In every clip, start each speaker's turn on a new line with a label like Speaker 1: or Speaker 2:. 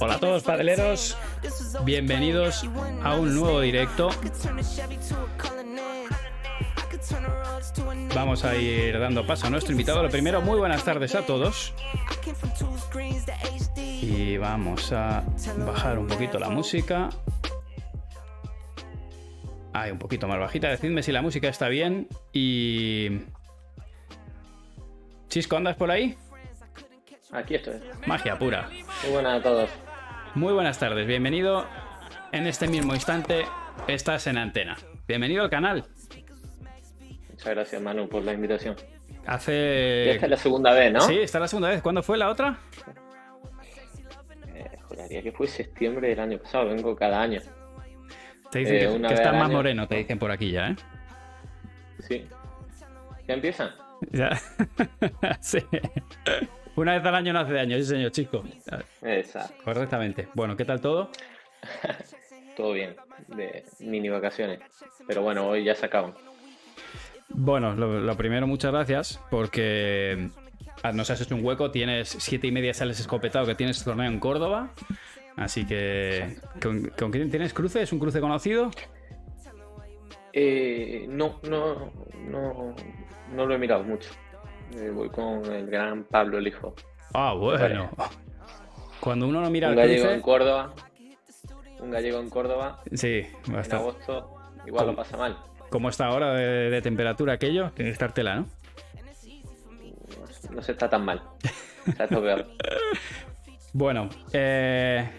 Speaker 1: Hola a todos padeleros, bienvenidos a un nuevo directo. Vamos a ir dando paso a nuestro invitado. Lo primero, muy buenas tardes a todos. Y vamos a bajar un poquito la música. Hay un poquito más bajita. Decidme si la música está bien. Y. Chisco, ¿andas por ahí?
Speaker 2: Aquí estoy.
Speaker 1: Magia pura.
Speaker 2: Muy buenas a todos.
Speaker 1: Muy buenas tardes, bienvenido. En este mismo instante estás en antena. Bienvenido al canal.
Speaker 2: Muchas gracias, Manu, por la invitación.
Speaker 1: Hace.
Speaker 2: esta es la segunda vez, ¿no?
Speaker 1: Sí, esta es la segunda vez. ¿Cuándo fue la otra?
Speaker 2: Eh, juraría que fue septiembre del año pasado. Vengo cada año.
Speaker 1: Te dicen
Speaker 2: Eh,
Speaker 1: que, que estás más
Speaker 2: año.
Speaker 1: moreno, te dicen por aquí ya, ¿eh?
Speaker 2: Sí. ¿Ya empiezan?
Speaker 1: Ya. sí. Una vez al año no hace daño, sí, señor, chico.
Speaker 2: Exacto.
Speaker 1: Correctamente. Bueno, ¿qué tal todo?
Speaker 2: Todo bien. De mini vacaciones. Pero bueno, hoy ya se acaban.
Speaker 1: Bueno, lo, lo primero, muchas gracias, porque ah, nos has hecho un hueco. Tienes siete y media, sales escopetado, que tienes torneo en Córdoba. Así que. ¿Con, con quién tienes cruce? ¿Es un cruce conocido?
Speaker 2: Eh, no, no, no, no lo he mirado mucho. Eh, voy con el gran Pablo el hijo.
Speaker 1: Ah, bueno. Cuando uno no mira
Speaker 2: Un gallego
Speaker 1: cruce.
Speaker 2: en Córdoba. Un gallego en Córdoba.
Speaker 1: Sí, va a
Speaker 2: En agosto igual lo pasa mal.
Speaker 1: Como está ahora de, de temperatura aquello, tiene que estar tela, ¿no?
Speaker 2: No se está tan mal. Está todo peor.
Speaker 1: Bueno, eh,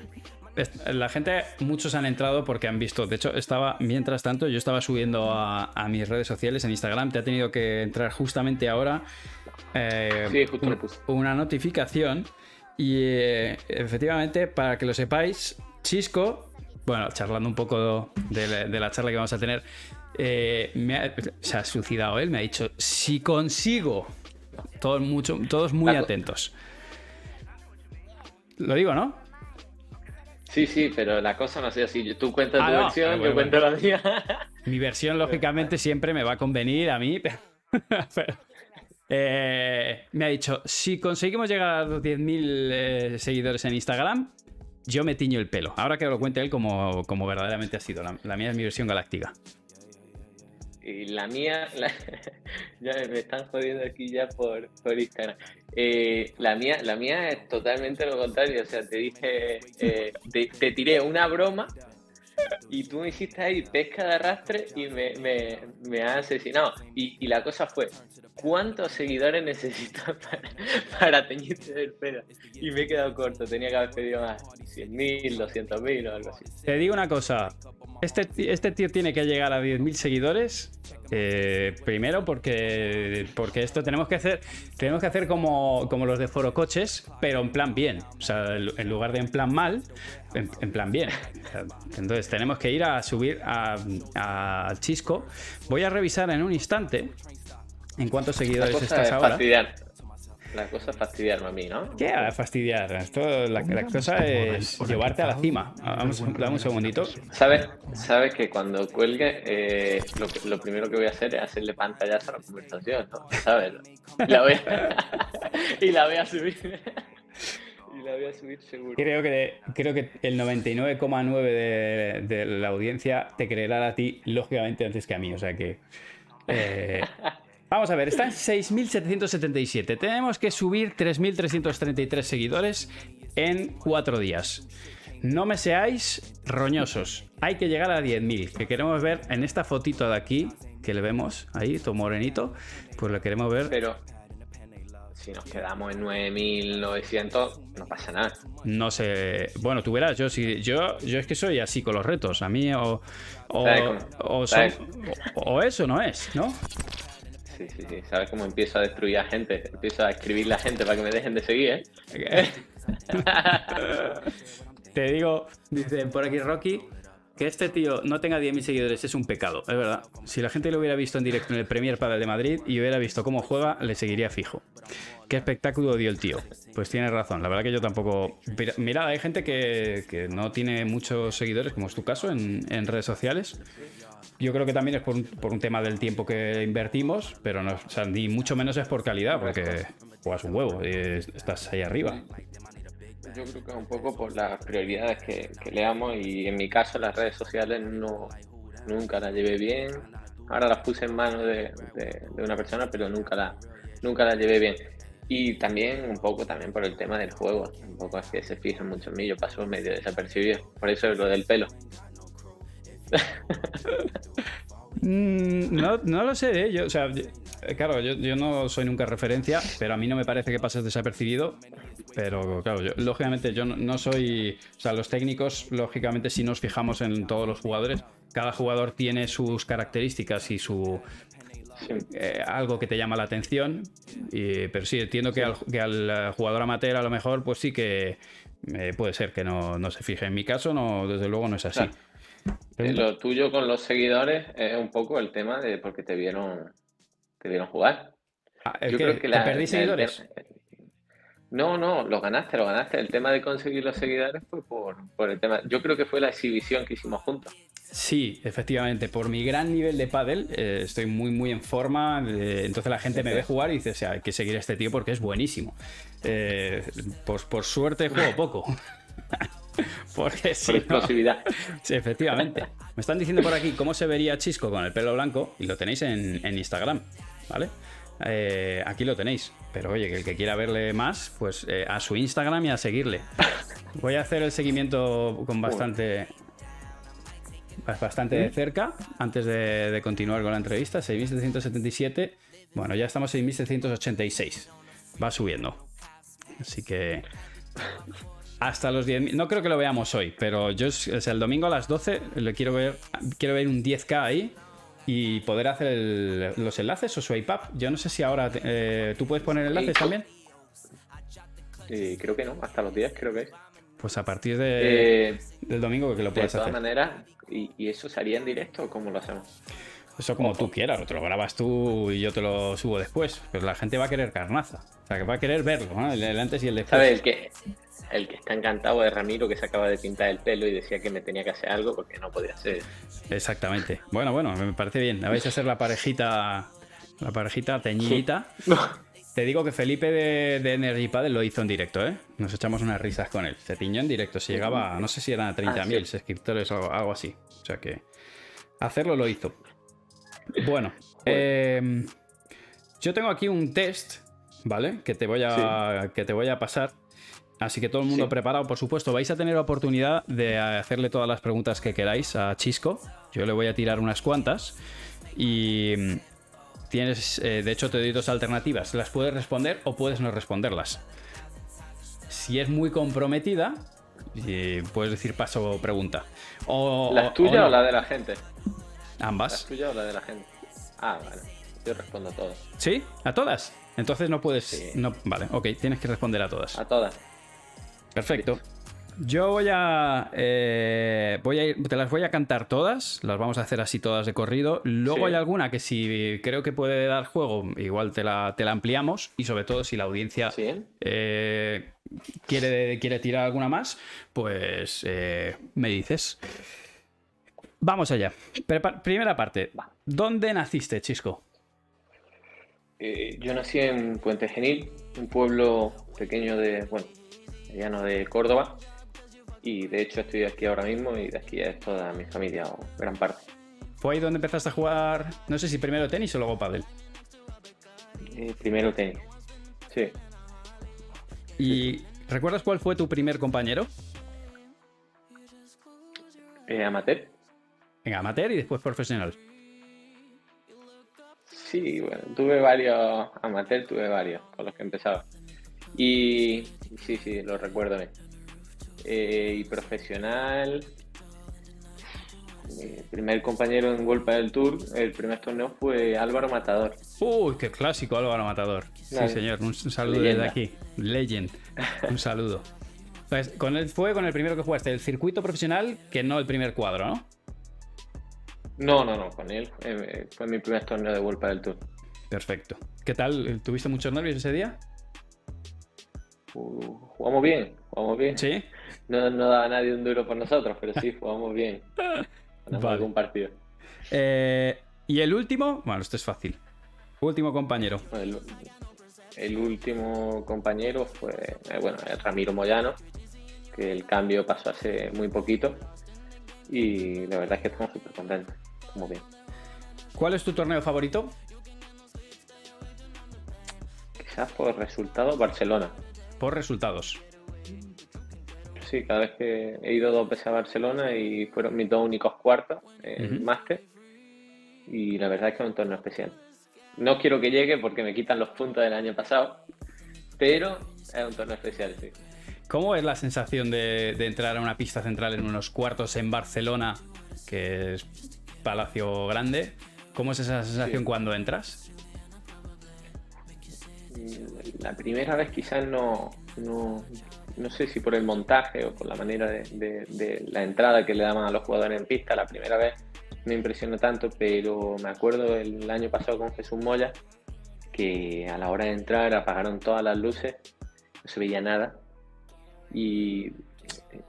Speaker 1: la gente, muchos han entrado porque han visto. De hecho, estaba, mientras tanto, yo estaba subiendo a, a mis redes sociales en Instagram. Te ha tenido que entrar justamente ahora eh,
Speaker 2: Sí, justo
Speaker 1: un-
Speaker 2: lo puse.
Speaker 1: una notificación. Y eh, efectivamente, para que lo sepáis, Chisco, bueno, charlando un poco de, la- de la charla que vamos a tener, eh, me ha- se ha suicidado él. Me ha dicho: si consigo. Todos, mucho, todos muy atentos. Lo digo, ¿no?
Speaker 2: Sí, sí, pero la cosa no ha sido así. Tú cuentas
Speaker 1: Ah,
Speaker 2: tu
Speaker 1: no,
Speaker 2: versión, yo
Speaker 1: bueno,
Speaker 2: cuento la mía.
Speaker 1: Mi versión, lógicamente, siempre me va a convenir a mí. pero, eh, me ha dicho, si conseguimos llegar a los 10.000 eh, seguidores en Instagram, yo me tiño el pelo. Ahora que lo cuente él como, como verdaderamente ha sido. La, la mía es mi versión galáctica.
Speaker 2: Y la mía, la- ya me están jodiendo aquí ya por, por Instagram. Eh, la mía, la mía es totalmente lo contrario. O sea, te dije, eh, te, te tiré una broma y tú me hiciste ahí pesca de arrastre y me, me, me has asesinado. Y, y la cosa fue, ¿cuántos seguidores necesitas para, para teñirte el pelo? Y me he quedado corto, tenía que haber pedido más, 100.000, 200.000 o algo así.
Speaker 1: Te digo una cosa. Este, este tío tiene que llegar a 10.000 seguidores. eh, primero porque, porque esto tenemos que hacer tenemos que hacer como, como los de Foro Coches, pero en plan bien. O sea, en lugar de en plan mal, en, en plan bien. Entonces tenemos que ir a subir a- Chisco. Voy a revisar en un instante en cuántos seguidores estás
Speaker 2: es
Speaker 1: ahora.
Speaker 2: fastidiar. La cosa es fastidiarme a mí, ¿no?
Speaker 1: ¿Qué a fastidiar? Esto, la, la cosa es llevarte a la cima. Vamos, dame un segundito.
Speaker 2: ¿Sabes, sabes que cuando cuelgue, eh, lo, primero que voy a hacer es hacerle pantallazo a la conversación, ¿no? ¿Sabes? La voy a- y la voy a subir. y la voy a subir seguro.
Speaker 1: Creo que, creo que el 99,9 de, de la audiencia te creerá a ti, lógicamente, antes que a mí. O sea que. eh, vamos a ver, está en 6.777. Tenemos que subir 3.333 seguidores en cuatro días. No me seáis roñosos. Hay que llegar a 10.000. Que queremos ver en esta fotito de aquí, que le vemos ahí, todo morenito. Pues lo queremos ver.
Speaker 2: Pero si nos quedamos en 9900, no pasa nada.
Speaker 1: No sé. Bueno, tú verás, yo sí, yo, yo es que soy así con los retos. A mí o, o, o, o- o eso no es, ¿no?
Speaker 2: Sí, sí, sí. ¿Sabes cómo empiezo a destruir a gente? Empiezo a escribir la gente para que me dejen de seguir, ¿eh?
Speaker 1: Te digo, dice por aquí Rocky, que este tío no tenga 10.000 seguidores es un pecado, es verdad. Si la gente lo hubiera visto en directo en el Premier Padel de Madrid y hubiera visto cómo juega, le seguiría fijo. ¿Qué espectáculo dio el tío? Pues tiene razón, la verdad que yo tampoco... Mira, hay gente que, que no tiene muchos seguidores, como es tu caso, en, en redes sociales. Yo creo que también es por un, por un tema del tiempo que invertimos, pero no, o sea, ni mucho menos es por calidad, porque juegas un huevo y estás ahí arriba.
Speaker 2: yo creo que es un poco por las prioridades que, que leamos y en mi caso las redes sociales no, nunca las llevé bien. Ahora las puse en manos de, de, una persona, pero nunca, la, nunca las llevé bien. Y también un poco también por el tema del juego. Un poco es que se fijan mucho en mí, yo medio desapercibido. Por eso es lo del pelo.
Speaker 1: Mm, no, no, lo sé, ¿eh? yo, o sea, claro, yo, yo, no soy nunca referencia, pero a mí no me parece que pases desapercibido. Pero claro, yo, lógicamente yo no, soy. O sea, los técnicos, lógicamente, si nos fijamos en todos los jugadores, cada jugador tiene sus características y su. Eh, algo que te llama la atención. pero sí, entiendo que, al, que, al, jugador amateur, a lo mejor, pues sí que eh, puede ser que no, no, se fije. En mi caso, no, desde luego no es así.
Speaker 2: Lo tuyo con los seguidores es un poco el tema de porque te vieron, te vieron jugar.
Speaker 1: Ah, Yo creo que la, ¿Te perdí seguidores?
Speaker 2: no, no, lo ganaste, lo ganaste. El tema de conseguir los seguidores fue por, el tema. Yo creo que fue la exhibición que hicimos juntos.
Speaker 1: Sí, efectivamente. Por mi gran nivel de pádel, eh, estoy muy, muy en forma. entonces la gente me ve jugar y dice, o sea, hay que seguir a este tío porque es buenísimo. Eh, pues por suerte juego poco. Porque sí.
Speaker 2: explosividad.
Speaker 1: Sí, efectivamente. Me están diciendo por aquí cómo se vería Chisco con el pelo blanco y lo tenéis en, Instagram, ¿vale? Eh, aquí lo tenéis. Pero oye, que el que quiera verle más, pues eh, a su Instagram y a seguirle. Voy a hacer el seguimiento con bastante. Bastante de cerca antes de, continuar con la entrevista. 6.777. Bueno, ya estamos en 6.786. Va subiendo. Así que hasta los 10.000. No creo que lo veamos hoy, pero yo, el domingo a las 12 le quiero ver, quiero ver un 10K ahí y poder hacer los enlaces o swipe up. Yo no sé si ahora eh, tú puedes poner enlaces también.
Speaker 2: Sí, creo que no, hasta los 10 creo que es.
Speaker 1: Pues a partir de, eh, del domingo que lo puedes hacer.
Speaker 2: De todas maneras, ¿y, ¿y, eso sería en directo o cómo lo hacemos?
Speaker 1: Eso como tú quieras, te lo grabas tú y yo te lo subo después. Pero la gente va a querer carnaza. O sea, que va a querer verlo, ¿no? el, antes y el después.
Speaker 2: ¿Sabes? que el que está encantado es Ramiro, que se acaba de pintar el pelo y decía que me tenía que hacer algo porque no podía hacer.
Speaker 1: Exactamente. Bueno, bueno, me parece bien. Vais a ser la parejita, la parejita teñidita. Te digo que Felipe de, de Energy Paddle lo hizo en directo, ¿eh? Nos echamos unas risas con él. Se tiñó en directo. Se llegaba, no sé si eran a 30.000 ah, suscriptores o algo así. O sea que hacerlo lo hizo. Bueno, em, yo tengo aquí un test, ¿vale? Que te voy a, que te voy a pasar Así que todo el mundo preparado, por supuesto. Vais a tener la oportunidad de hacerle todas las preguntas que queráis a Chisco. Yo le voy a tirar unas cuantas. Y mm, tienes, eh, de hecho, te doy dos alternativas. Las puedes responder o puedes no responderlas. Si es muy comprometida, puedes decir paso o pregunta. O,
Speaker 2: ¿La tuya o, la de la gente?
Speaker 1: Ambas.
Speaker 2: ¿La tuya o la de la gente? Ah, vale. Yo respondo a todas.
Speaker 1: ¿Sí? ¿A todas? Entonces no puedes. No, vale, ok, tienes que responder a todas.
Speaker 2: A todas.
Speaker 1: Perfecto. Yo voy a, eh, voy a te las voy a cantar todas, las vamos a hacer así todas de corrido. Luego hay alguna que si creo que puede dar juego, igual te la, te la ampliamos y sobre todo si la audiencia eh, quiere, quiere tirar alguna más, pues eh, me dices. Vamos allá. primera parte. ¿Dónde naciste, Chisco?
Speaker 2: yo nací en Puente Genil, un pueblo pequeño de, bueno, mediano de Córdoba. Y de hecho estoy aquí ahora mismo y de aquí es toda mi familia o gran parte.
Speaker 1: ¿Fue ahí donde empezaste a jugar, no sé si primero tenis o luego pádel?
Speaker 2: Eh, primero tenis, sí.
Speaker 1: ¿Y recuerdas cuál fue tu primer compañero?
Speaker 2: Eh, amateur.
Speaker 1: En amateur y después profesional.
Speaker 2: Sí, bueno, tuve varios amateur, tuve varios con los que empezaba. Y sí, sí, lo recuerdo. Eh, y profesional, mi primer compañero en Golpa del Tour, el primer torneo fue Álvaro Matador.
Speaker 1: Uy, qué clásico Álvaro Matador. Sí, señor, un, saludo desde aquí. Legend, un saludo. Pues con él fue con el primero que jugaste, el circuito profesional, que no el primer cuadro, ¿no?
Speaker 2: No, no, no, con él fue, fue mi primer torneo de Golpa del Tour.
Speaker 1: Perfecto. ¿Qué tal? ¿Tuviste muchos nervios ese día?
Speaker 2: Jugamos bien, jugamos bien.
Speaker 1: Sí.
Speaker 2: No, no daba nadie un duro por nosotros, pero sí, jugamos bien. Ganamos algún partido.
Speaker 1: Eh, y el último, bueno, esto es fácil. Último compañero.
Speaker 2: El, último compañero fue, eh, bueno, Ramiro Moyano. que el cambio pasó hace muy poquito y la verdad es que estamos súper contentos, muy bien.
Speaker 1: ¿Cuál es tu torneo favorito?
Speaker 2: Quizás por resultados Barcelona.
Speaker 1: Por resultados.
Speaker 2: Sí, cada vez que he ido dos veces a Barcelona y fueron mis dos únicos cuartos en máster y la verdad es que es un torneo especial. No quiero que llegue porque me quitan los puntos del año pasado, pero es un torneo especial, sí.
Speaker 1: ¿Cómo es la sensación de, entrar a una pista central en unos cuartos en Barcelona, que es Palacio Grande? ¿Cómo es esa sensación cuando entras?
Speaker 2: Mm, la primera vez quizás no, no, sé si por el montaje o por la manera de, de, la entrada que le daban a los jugadores en pista, la primera vez me impresionó tanto, pero me acuerdo el año pasado con Jesús Moya que a la hora de entrar apagaron todas las luces, no se veía nada y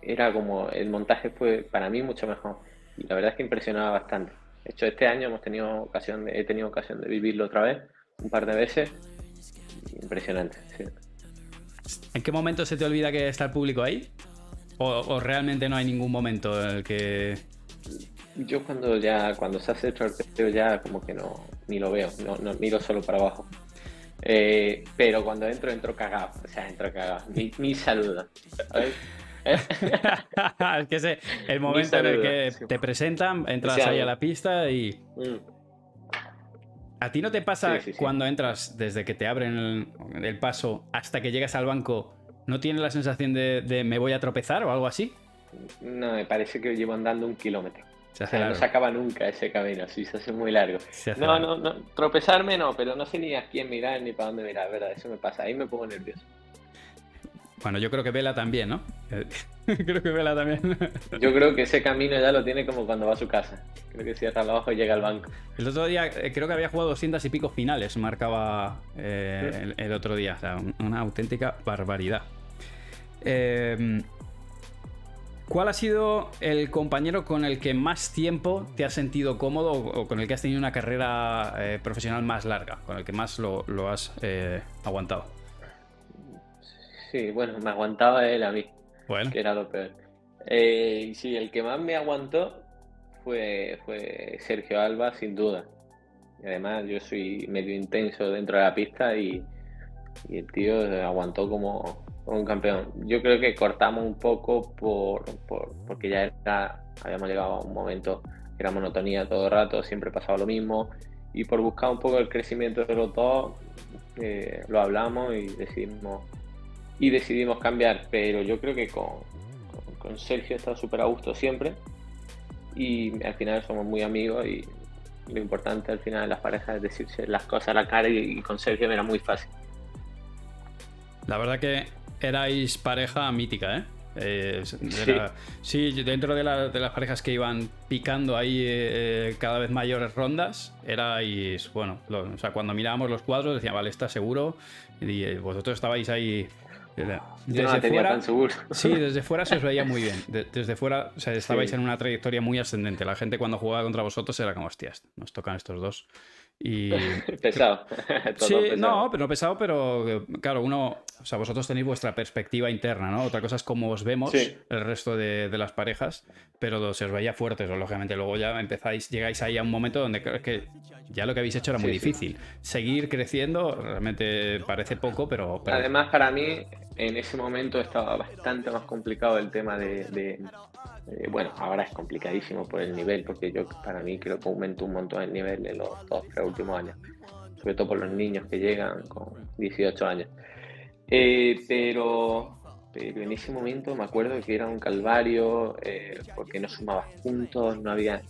Speaker 2: era como el montaje fue para mí mucho mejor y la verdad es que impresionaba bastante. De hecho, este año hemos tenido ocasión de, he tenido ocasión de vivirlo otra vez, un par de veces. Impresionante,
Speaker 1: ¿En qué momento se te olvida que está el público ahí? ¿O, realmente no hay ningún momento en el que.?
Speaker 2: Yo cuando ya, cuando se hace el sorteo ya como que no, ni lo veo, no, no miro solo para abajo. Eh, pero cuando entro, entro cagado. O sea, entro cagado. Ni, ni saludo.
Speaker 1: es que es el momento en el que te presentan, entras ahí a la pista y. Mm. ¿A ti no te pasa cuando entras, desde que te abren el, paso hasta que llegas al banco, no tienes la sensación de, me voy a tropezar o algo así?
Speaker 2: No, me parece que llevo andando un kilómetro. no se acaba nunca ese camino, sí, se hace muy largo. no, no, no, tropezarme no, pero no sé ni a quién mirar ni para dónde mirar, ¿verdad? Eso me pasa, ahí me pongo nervioso.
Speaker 1: Bueno, yo creo que Vela también, ¿no? creo que Vela también.
Speaker 2: yo creo que ese camino ya lo tiene como cuando va a su casa. Creo que cierra abajo y llega al banco.
Speaker 1: El otro día eh, creo que había jugado 200 y pico finales, marcaba eh, el, otro día. O sea, una auténtica barbaridad. Em, ¿Cuál ha sido el compañero con el que más tiempo te has sentido cómodo o con el que has tenido una carrera eh, profesional más larga? Con el que más lo, lo has aguantado.
Speaker 2: Sí, bueno, me aguantaba él a mí, que era lo peor. Eh, sí, el que más me aguantó fue, fue Sergio Alba, sin duda. Y además yo soy medio intenso dentro de la pista y, el tío aguantó como, un campeón. Yo creo que cortamos un poco por, porque ya era, habíamos llegado a un momento que era monotonía todo el rato, siempre pasaba lo mismo. Y por buscar un poco el crecimiento de los dos, eh, lo hablamos y decidimos y decidimos cambiar, pero yo creo que con, con, Sergio he estado súper a gusto siempre y al final somos muy amigos y lo importante al final de las parejas es decirse las cosas a la cara y, con Sergio era muy fácil.
Speaker 1: La verdad que erais pareja mítica, ¿eh? eh sí. dentro de, las parejas que iban picando ahí eh, eh, cada vez mayores rondas, erais, bueno, o sea, cuando mirábamos los cuadros decían, vale, está seguro, y vosotros estabais ahí
Speaker 2: desde fuera,
Speaker 1: Sí, desde fuera se os veía muy bien. desde fuera, o sea, estabais en una trayectoria muy ascendente. La gente cuando jugaba contra vosotros era como, hostias, nos tocan estos dos. Y...
Speaker 2: pesado.
Speaker 1: sí, no, pero no pesado, pero claro, uno, o sea, vosotros tenéis vuestra perspectiva interna, ¿no? Otra cosa es cómo os vemos el resto de, las parejas, pero se os veía fuertes, lógicamente. Luego ya empezáis, llegáis ahí a un momento donde creo que ya lo que habéis hecho era muy difícil. Seguir creciendo realmente parece poco, pero,
Speaker 2: Además, para mí, en ese momento estaba bastante más complicado el tema de eh, bueno, ahora es complicadísimo por el nivel, porque yo para mí creo que aumentó un montón el nivel en los dos, tres últimos años, sobre todo por los niños que llegan con 18 años. Eh, pero, pero en ese momento me acuerdo que era un calvario, eh, porque no sumaba puntos, no había...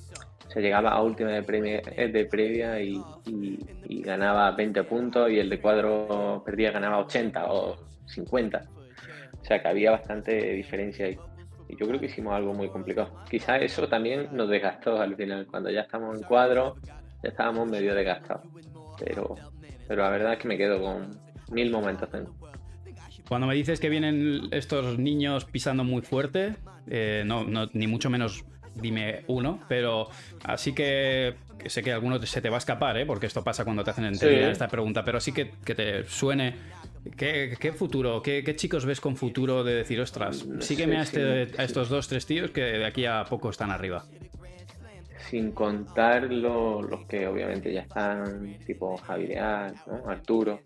Speaker 2: Se llegaba a última de, premia, de previa y, y, ganaba 20 puntos y el de cuadro perdía ganaba 80 o 50. O sea que había bastante diferencia ahí. Y yo creo que hicimos algo muy complicado. Quizás eso también nos desgastó al final. Cuando ya estamos en cuadro, ya estábamos medio desgastados. Pero, pero la verdad es que me quedo con mil momentos.
Speaker 1: Cuando me dices que vienen estos niños pisando muy fuerte, eh, no, ni mucho menos dime uno, pero así que, sé que alguno se te va a escapar, ¿eh? porque esto pasa cuando te hacen entender esta pregunta, pero sí que, que te suene ¿Qué, futuro? ¿Qué, chicos ves con futuro de decir, ostras, sígueme a, este, a estos dos, tres tíos que de aquí a poco están arriba?
Speaker 2: Sin contar los que obviamente ya están, tipo Javier, ¿no? Arturo.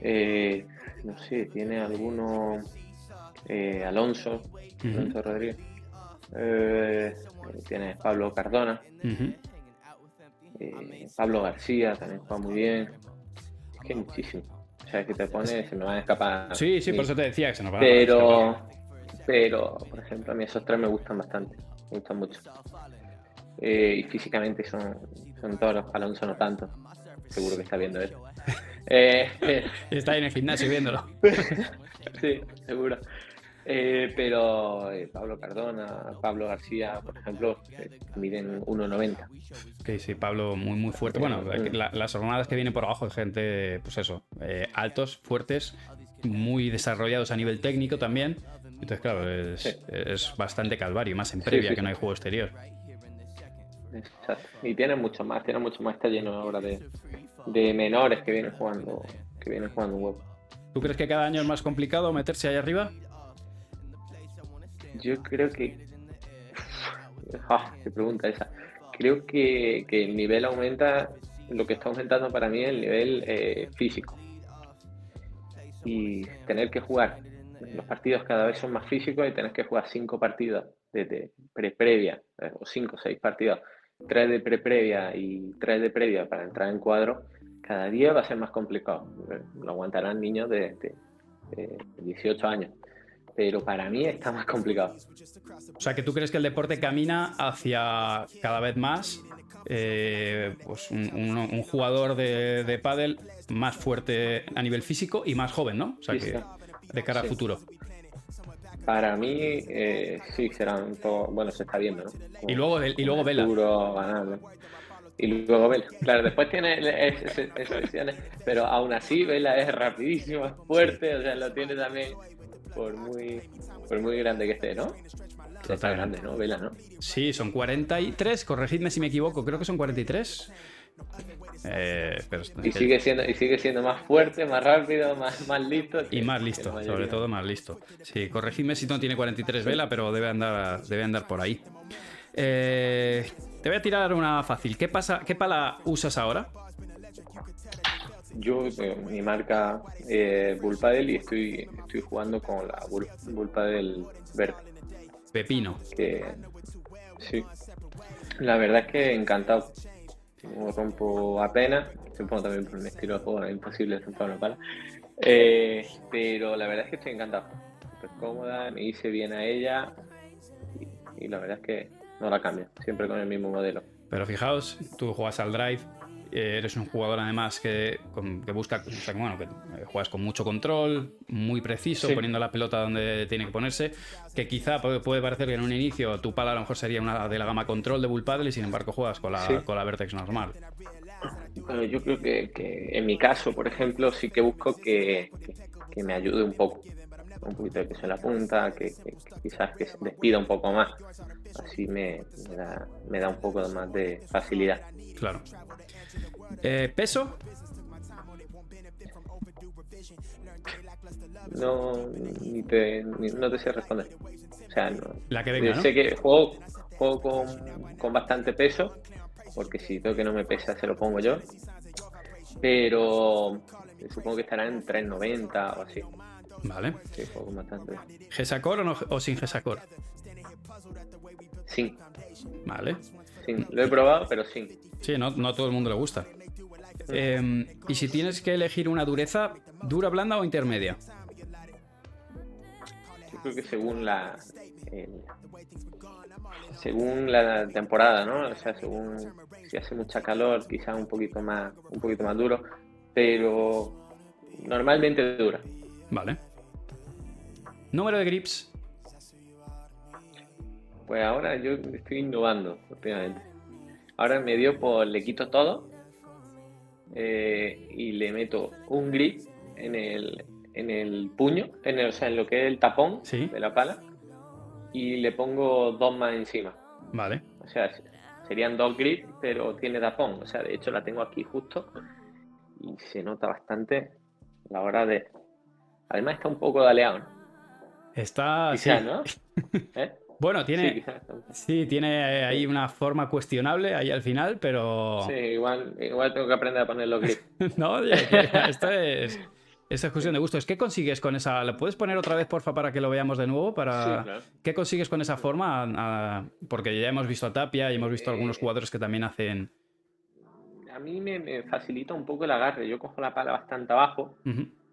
Speaker 2: Eh, no sé, tiene alguno. Eh, Alonso, Alonso Rodríguez. Eh, tiene Pablo Cardona. Pablo García también juega muy bien. Es que muchísimo que te pone, se me van a escapar.
Speaker 1: Sí, sí, por eso te decía que se nos van
Speaker 2: pero, a Pero, por ejemplo, a mí esos tres me gustan bastante, me gustan mucho. Eh, y físicamente son, son todos, Alonso no tanto, seguro que está viendo él.
Speaker 1: Eh, está en el gimnasio viéndolo.
Speaker 2: sí, seguro. Eh, pero eh, Pablo Cardona, Pablo García, por ejemplo, eh, miden 1,90.
Speaker 1: Sí, sí, Pablo muy, muy fuerte. Bueno, las jornadas que vienen por abajo de gente, pues eso, altos, fuertes, muy desarrollados a nivel técnico también. Entonces, claro, es, bastante calvario, más en previa que no hay juego exterior.
Speaker 2: Exacto. Y tienen mucho más, tienen mucho más, está lleno ahora de, de menores que vienen jugando, que vienen jugando un huevo.
Speaker 1: ¿Tú crees que cada año es más complicado meterse ahí arriba?
Speaker 2: Yo creo que. Ah, qué pregunta esa. Creo que, el nivel aumenta. Lo que está aumentando para mí es el nivel eh, físico. Y tener que jugar. Los partidos cada vez son más físicos y tener que jugar cinco partidos de pre-previa, eh, o cinco o seis partidos, tres de pre-previa y tres de previa para entrar en cuadro, cada día va a ser más complicado. Lo aguantarán niños de, de 18 años pero para mí está más complicado.
Speaker 1: O sea, que tú crees que el deporte camina hacia cada vez más eh, pues un, jugador de, de pádel más fuerte a nivel físico y más joven, ¿no? O sea, que de cara al futuro.
Speaker 2: Para mí, eh, sí, serán bueno, se está viendo, ¿no?
Speaker 1: y luego, y luego Vela.
Speaker 2: Y luego Vela. Claro, después tiene esas lesiones, pero aún así Vela es rapidísimo, es fuerte, o sea, lo tiene también por muy, por muy grande que esté, ¿no? Está grande, ¿no? Vela, ¿no?
Speaker 1: Sí, son 43, corregidme si me equivoco, creo que son 43. Eh,
Speaker 2: y, sigue siendo, y sigue siendo más fuerte, más rápido, más, más listo.
Speaker 1: y más listo, sobre todo más listo. Sí, corregidme si no tiene 43 vela, pero debe andar, debe andar por ahí. Eh, te voy a tirar una fácil. ¿Qué, pasa, ¿Qué pala usas ahora?
Speaker 2: Yo, eh, mi marca eh, Bullpadel y estoy, estoy jugando con la Bull, Bullpadel verde.
Speaker 1: Pepino.
Speaker 2: Que, sí. La verdad es que encantado. No rompo apenas. Supongo también por un estilo de juego, es imposible romper una pala. Eh, pero la verdad es que estoy encantado. Súper cómoda, me hice bien a ella y, y la verdad es que no la cambio. Siempre con el mismo modelo.
Speaker 1: Pero fijaos, tú juegas al drive, eres un jugador además que, busca, bueno, que eh, juegas con mucho control, muy preciso, poniendo la pelota donde tiene que ponerse, que quizá puede, parecer que en un inicio tu pala a lo mejor sería una de la gama control de Bull Paddle y sin embargo juegas con la, con la Vertex normal.
Speaker 2: Bueno, yo creo que, en mi caso, por ejemplo, sí que busco que, me ayude un poco un poquito de peso en la punta, que, quizás que se despida un poco más. Así me, da, me, da, un poco más de facilidad.
Speaker 1: Claro. Eh, ¿Peso?
Speaker 2: No, ni te, no te sé responder. O sea, no.
Speaker 1: La que venga,
Speaker 2: Sé que juego, juego con, bastante peso, porque si tengo que no me pesa, se lo pongo yo. Pero supongo que estará en 3.90 o así.
Speaker 1: Vale.
Speaker 2: Sí, juego con bastante.
Speaker 1: ¿Gesacor o, no, o sin Gesacor?
Speaker 2: Sin.
Speaker 1: Vale.
Speaker 2: Sin. Lo he probado, pero sin.
Speaker 1: Sí, no, no a todo el mundo le gusta. Em, y si tienes que elegir una dureza, ¿dura, blanda o intermedia?
Speaker 2: Yo creo que según la. según la temporada, ¿no? O sea, según si hace mucha calor, quizás un poquito más, un poquito más duro, pero normalmente dura.
Speaker 1: Vale. Número de grips.
Speaker 2: Pues ahora yo estoy innovando últimamente. Ahora me dio por le quito todo eh, y le meto un grip en el, en el puño, en o sea, en lo que es el tapón de la pala, y le pongo dos más encima.
Speaker 1: Vale.
Speaker 2: O sea, serían dos grips, pero tiene tapón. O sea, de hecho la tengo aquí justo y se nota bastante a la hora de, Además está un poco daleado, ¿no?
Speaker 1: Está.
Speaker 2: Quizá,
Speaker 1: sí.
Speaker 2: ¿no? ¿Eh?
Speaker 1: Bueno, tiene.
Speaker 2: Sí,
Speaker 1: tiene ahí una forma cuestionable ahí al final, pero.
Speaker 2: Sí, igual, igual tengo que aprender a poner los grips.
Speaker 1: no, oye, esto es. Esta es cuestión de gustos. ¿Qué consigues con esa? ¿La puedes poner otra vez, porfa, para que lo veamos de nuevo? Para...
Speaker 2: Sí, claro.
Speaker 1: ¿Qué consigues con esa forma? Ah, Porque ya hemos visto a Tapia y hemos visto a algunos
Speaker 2: Eh,
Speaker 1: jugadores que también hacen.
Speaker 2: A mí me, me facilita un poco el agarre. Yo cojo la pala bastante abajo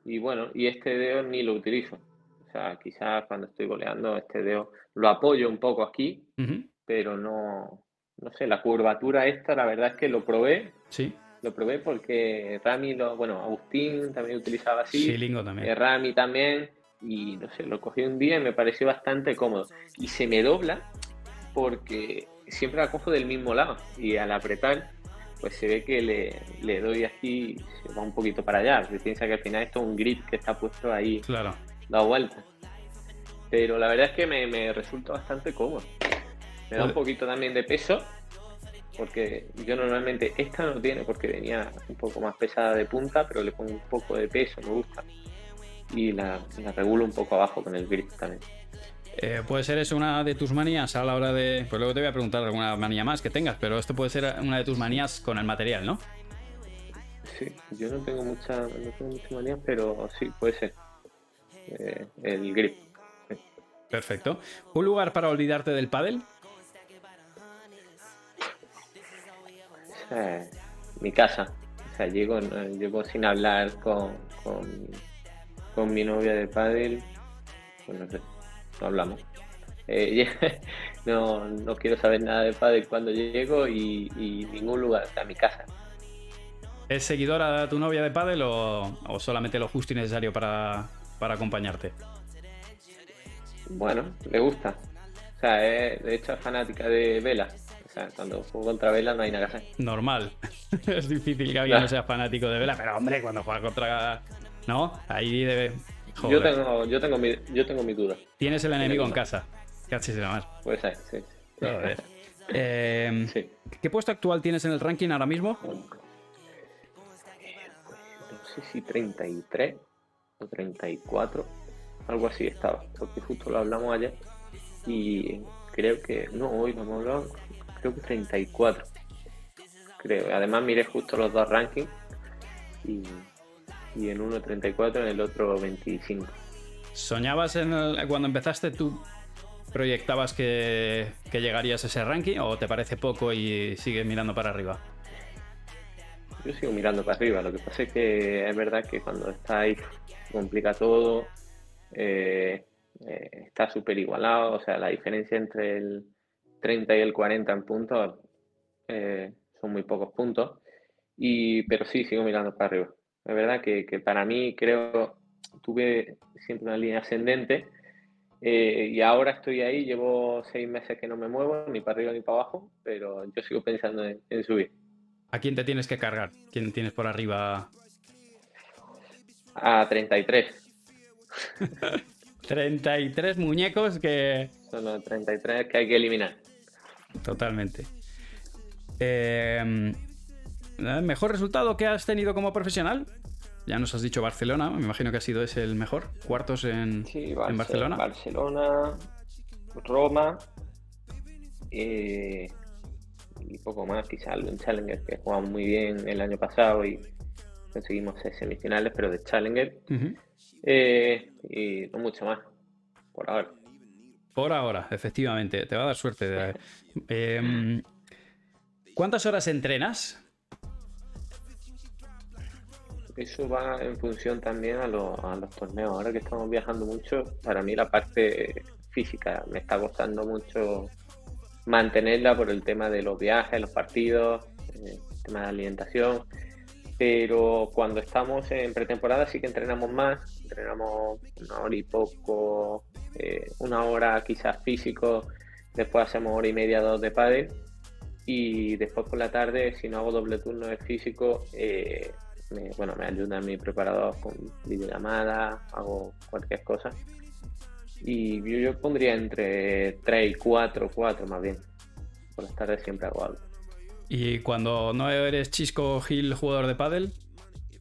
Speaker 2: y bueno, y este dedo ni lo utilizo. O sea, quizás cuando estoy goleando este dedo lo apoyo un poco aquí,
Speaker 1: Ujú.
Speaker 2: pero no, no sé, la curvatura esta, la verdad es que lo probé,
Speaker 1: Sí,
Speaker 2: lo probé porque Rami, lo, bueno, Agustín también utilizaba así,
Speaker 1: sí, Lingo también.
Speaker 2: eh, Rami también, y no sé, lo cogí un día y me pareció bastante cómodo. Y se me dobla porque siempre la cojo del mismo lado y al apretar, pues se ve que le, le doy aquí se va un poquito para allá. Se piensa que al final esto es un grip que está puesto ahí
Speaker 1: Claro.
Speaker 2: Dado vuelta. Pero la verdad es que me, me resulta bastante cómodo. Me da un poquito también de peso, porque yo normalmente esta no tiene, porque venía un poco más pesada de punta, pero le pongo un poco de peso, me gusta. Y la, la regulo un poco abajo con el grip también.
Speaker 1: Eh, puede ser eso una de tus manías a la hora de. Pues luego te voy a preguntar alguna manía más que tengas, pero esto puede ser una de tus manías con el material, ¿no?
Speaker 2: Sí, yo no tengo mucha, no tengo muchas manías, pero sí, puede ser. Eh, el grip.
Speaker 1: Perfecto. ¿Un lugar para olvidarte del pádel?
Speaker 2: Sea, mi casa. O sea, llego, eh, llego sin hablar con, con, con mi novia de pádel. Pues no sé, no hablamos. Eh, no, no quiero saber nada de pádel cuando llego y, y ningún lugar, o sea, mi casa.
Speaker 1: ¿Es seguidora de tu novia de pádel o, o solamente lo justo y necesario para, para acompañarte?
Speaker 2: Bueno, le gusta. O sea, es, de hecho es fanática de Vela. O sea, cuando juego contra Vela no hay nada que hacer.
Speaker 1: Normal. es difícil que alguien no sea fanático de vela, pero hombre, cuando juega contra. ¿No? Ahí debe. Joder.
Speaker 2: Yo tengo, yo tengo mi, yo tengo mi duda.
Speaker 1: Tienes el enemigo en casa. La mar.
Speaker 2: Puede ser, sí.
Speaker 1: Joder. Eh,
Speaker 2: Sí.
Speaker 1: ¿Qué puesto actual tienes en el ranking ahora mismo?
Speaker 2: No sé si 33 o 34, algo así estaba, porque justo lo hablamos ayer y creo que, no, hoy lo hemos hablado, creo que 34. Creo, además miré justo los dos rankings y, y en uno 34, en el otro 25.
Speaker 1: ¿Soñabas en el- cuando empezaste tú? ¿Proyectabas que, que llegarías a ese ranking o te parece poco y sigues mirando para arriba?
Speaker 2: Yo sigo mirando para arriba, lo que pasa es que es verdad que cuando está ahí se complica todo, eh, eh, está súper igualado, o sea, la diferencia entre el 30 y el 40 en puntos eh, son muy pocos puntos, y, pero sí, sigo mirando para arriba. Es verdad que, que para mí creo, tuve siempre una línea ascendente eh, y ahora estoy ahí, llevo seis meses que no me muevo, ni para arriba ni para abajo, pero yo sigo pensando en- en subir.
Speaker 1: ¿A quién te tienes que cargar? ¿Quién tienes por arriba?
Speaker 2: A 33.
Speaker 1: 33 muñecos que...
Speaker 2: Son los 33 que hay que eliminar.
Speaker 1: Totalmente. Eh, ¿el ¿Mejor resultado que has tenido como profesional? Ya nos has dicho Barcelona, me imagino que ha sido ese el mejor. Cuartos en,
Speaker 2: Sí,
Speaker 1: en
Speaker 2: Barce-
Speaker 1: Barcelona.
Speaker 2: Barcelona, Roma eh, y poco más, quizás algo en Challenger, que jugamos muy bien el año pasado y conseguimos ser semifinales, pero de Challenger. Eh, y no mucho más, por ahora.
Speaker 1: Por ahora, efectivamente, te va a dar suerte. de- Eh, ¿Cuántas horas entrenas?
Speaker 2: Eso va en función también a, lo- a los torneos. Ahora que estamos viajando mucho, para mí la parte física me está costando mucho mantenerla por el tema de los viajes, los partidos, eh, el tema de alimentación. Pero cuando estamos en pretemporada sí que entrenamos más, entrenamos una hora y poco, eh, una hora quizás físico, después hacemos hora y media, dos de pádel y después por la tarde, si no hago doble turno de físico, eh, me, bueno, me ayuda mi preparador con videollamada, hago cualquier cosa. Y yo, yo pondría entre 3 y 4, 4 más bien. Por las tardes siempre hago algo.
Speaker 1: Y cuando no eres Chisco Gil, jugador de pádel,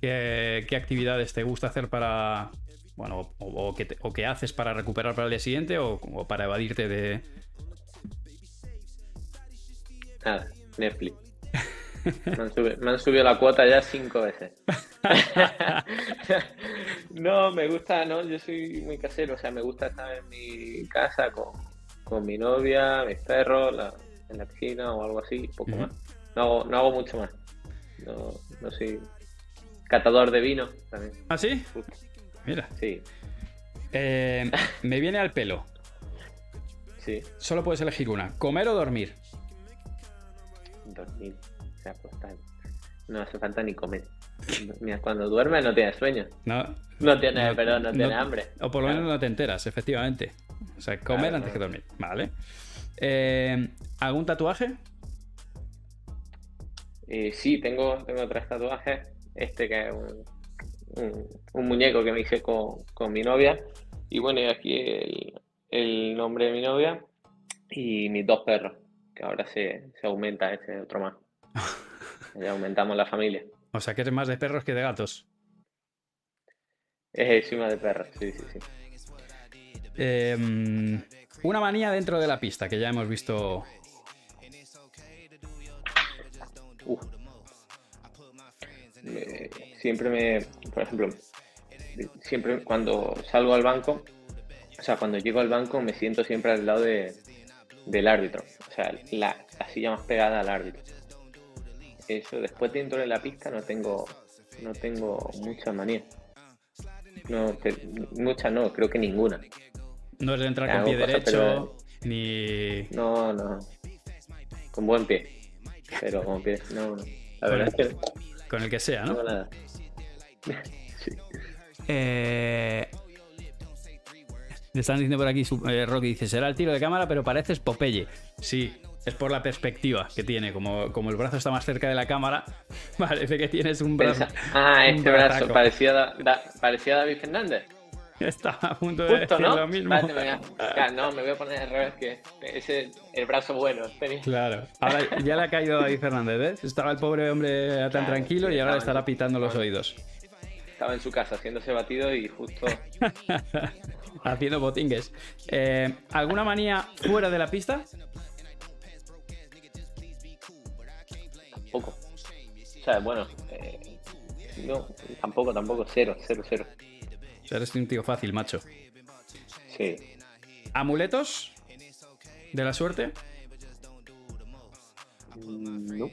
Speaker 1: ¿qué, qué actividades te gusta hacer para, Bueno, o, qué, haces para recuperar para el día siguiente o, para evadirte de...
Speaker 2: Nada, Netflix. Me han, subido, la cuota ya cinco veces. no, me gusta, no, yo soy muy casero, o sea, me gusta estar en mi casa con, mi novia, mis perros, en la piscina o algo así, poco más. No, no hago mucho más. No, no soy catador de vino también.
Speaker 1: ¿Ah, sí? Mira.
Speaker 2: Sí.
Speaker 1: Eh, me viene al pelo.
Speaker 2: Sí.
Speaker 1: Solo puedes elegir una: comer o dormir.
Speaker 2: Dormir. O sea, pues No hace falta ni comer. Mira, cuando duermes no tienes sueño.
Speaker 1: No.
Speaker 2: No tienes, perdón, no tienes hambre.
Speaker 1: O por lo menos no te enteras, efectivamente. O sea, comer antes que dormir. Vale. Eh, ¿Algún tatuaje?
Speaker 2: Eh, sí, tengo, tengo tres tatuajes. Este que es un, muñeco que me hice con, mi novia. Y bueno, y aquí el, nombre de mi novia y mis dos perros, que ahora se, aumenta ese otro más. ya aumentamos la familia.
Speaker 1: O sea que eres más de perros que de gatos.
Speaker 2: Es encima de perros, sí, sí, sí.
Speaker 1: Em, una manía dentro de la pista que ya hemos visto
Speaker 2: siempre me, por ejemplo, siempre cuando salgo al banco, o sea, cuando llego al banco me siento siempre al lado de, del árbitro, o sea, la, silla más pegada al árbitro. Eso, después dentro de la pista no tengo, no tengo mucha manía. No, mucha no, creo que ninguna.
Speaker 1: No es de entrar con pie derecho, ni...
Speaker 2: No, no. Con buen pie. Pero con pie, no, no. La verdad es que
Speaker 1: con el que sea, ¿no?
Speaker 2: nada.
Speaker 1: Eh, están diciendo por aquí, eh, Rocky dice, será el tiro de cámara, pero pareces Popeye. Sí, es por la perspectiva que tiene. Como, como el brazo está más cerca de la cámara, parece que tienes un brazo.
Speaker 2: ah, este brazo, parecía, parecía David Fernández.
Speaker 1: Estaba a punto de decir lo mismo.
Speaker 2: no, me voy a poner al revés, que ese el brazo bueno.
Speaker 1: Claro. Ahora ya le ha caído David Fernández, Estaba el pobre hombre tan tranquilo y ahora le estará pitando los oídos.
Speaker 2: Estaba en su casa haciéndose batido y justo...
Speaker 1: Haciendo botingues. Eh, ¿Alguna manía fuera de la pista?
Speaker 2: Tampoco. O sea, bueno, eh, no, tampoco, tampoco, cero, cero, cero
Speaker 1: eres un tío fácil, macho.
Speaker 2: Sí.
Speaker 1: ¿Amuletos? ¿De la suerte?
Speaker 2: Mm, no.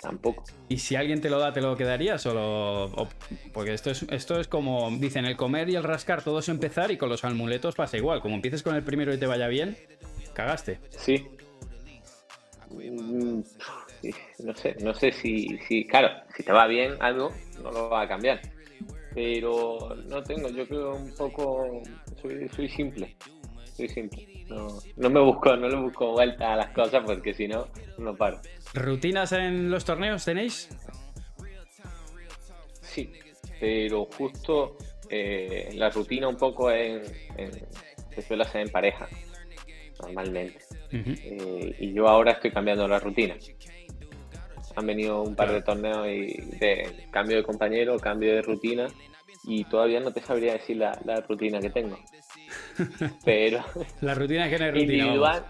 Speaker 2: Tampoco.
Speaker 1: ¿Y si alguien te lo da, te lo quedarías? O, Porque esto es, esto es como dicen, el comer y el rascar, todo es empezar y con los amuletos pasa igual. Como empieces con el primero y te vaya bien, cagaste.
Speaker 2: Sí. Mm, no sé, no sé si, si, claro, si te va bien algo, no lo va a cambiar pero no tengo, yo creo un poco, soy, simple, soy simple. No, no, me busco, no le busco vuelta a las cosas porque si no, no paro.
Speaker 1: ¿Rutinas en los torneos tenéis?
Speaker 2: Sí, pero justo eh, la rutina un poco en, se suele hacer en pareja, normalmente. Eh, y yo ahora estoy cambiando la rutina. Han venido un par de torneos y de cambio de compañero, cambio de rutina y todavía no te sabría decir la, rutina que tengo. Pero.
Speaker 1: la rutina que no es rutina.
Speaker 2: Individual,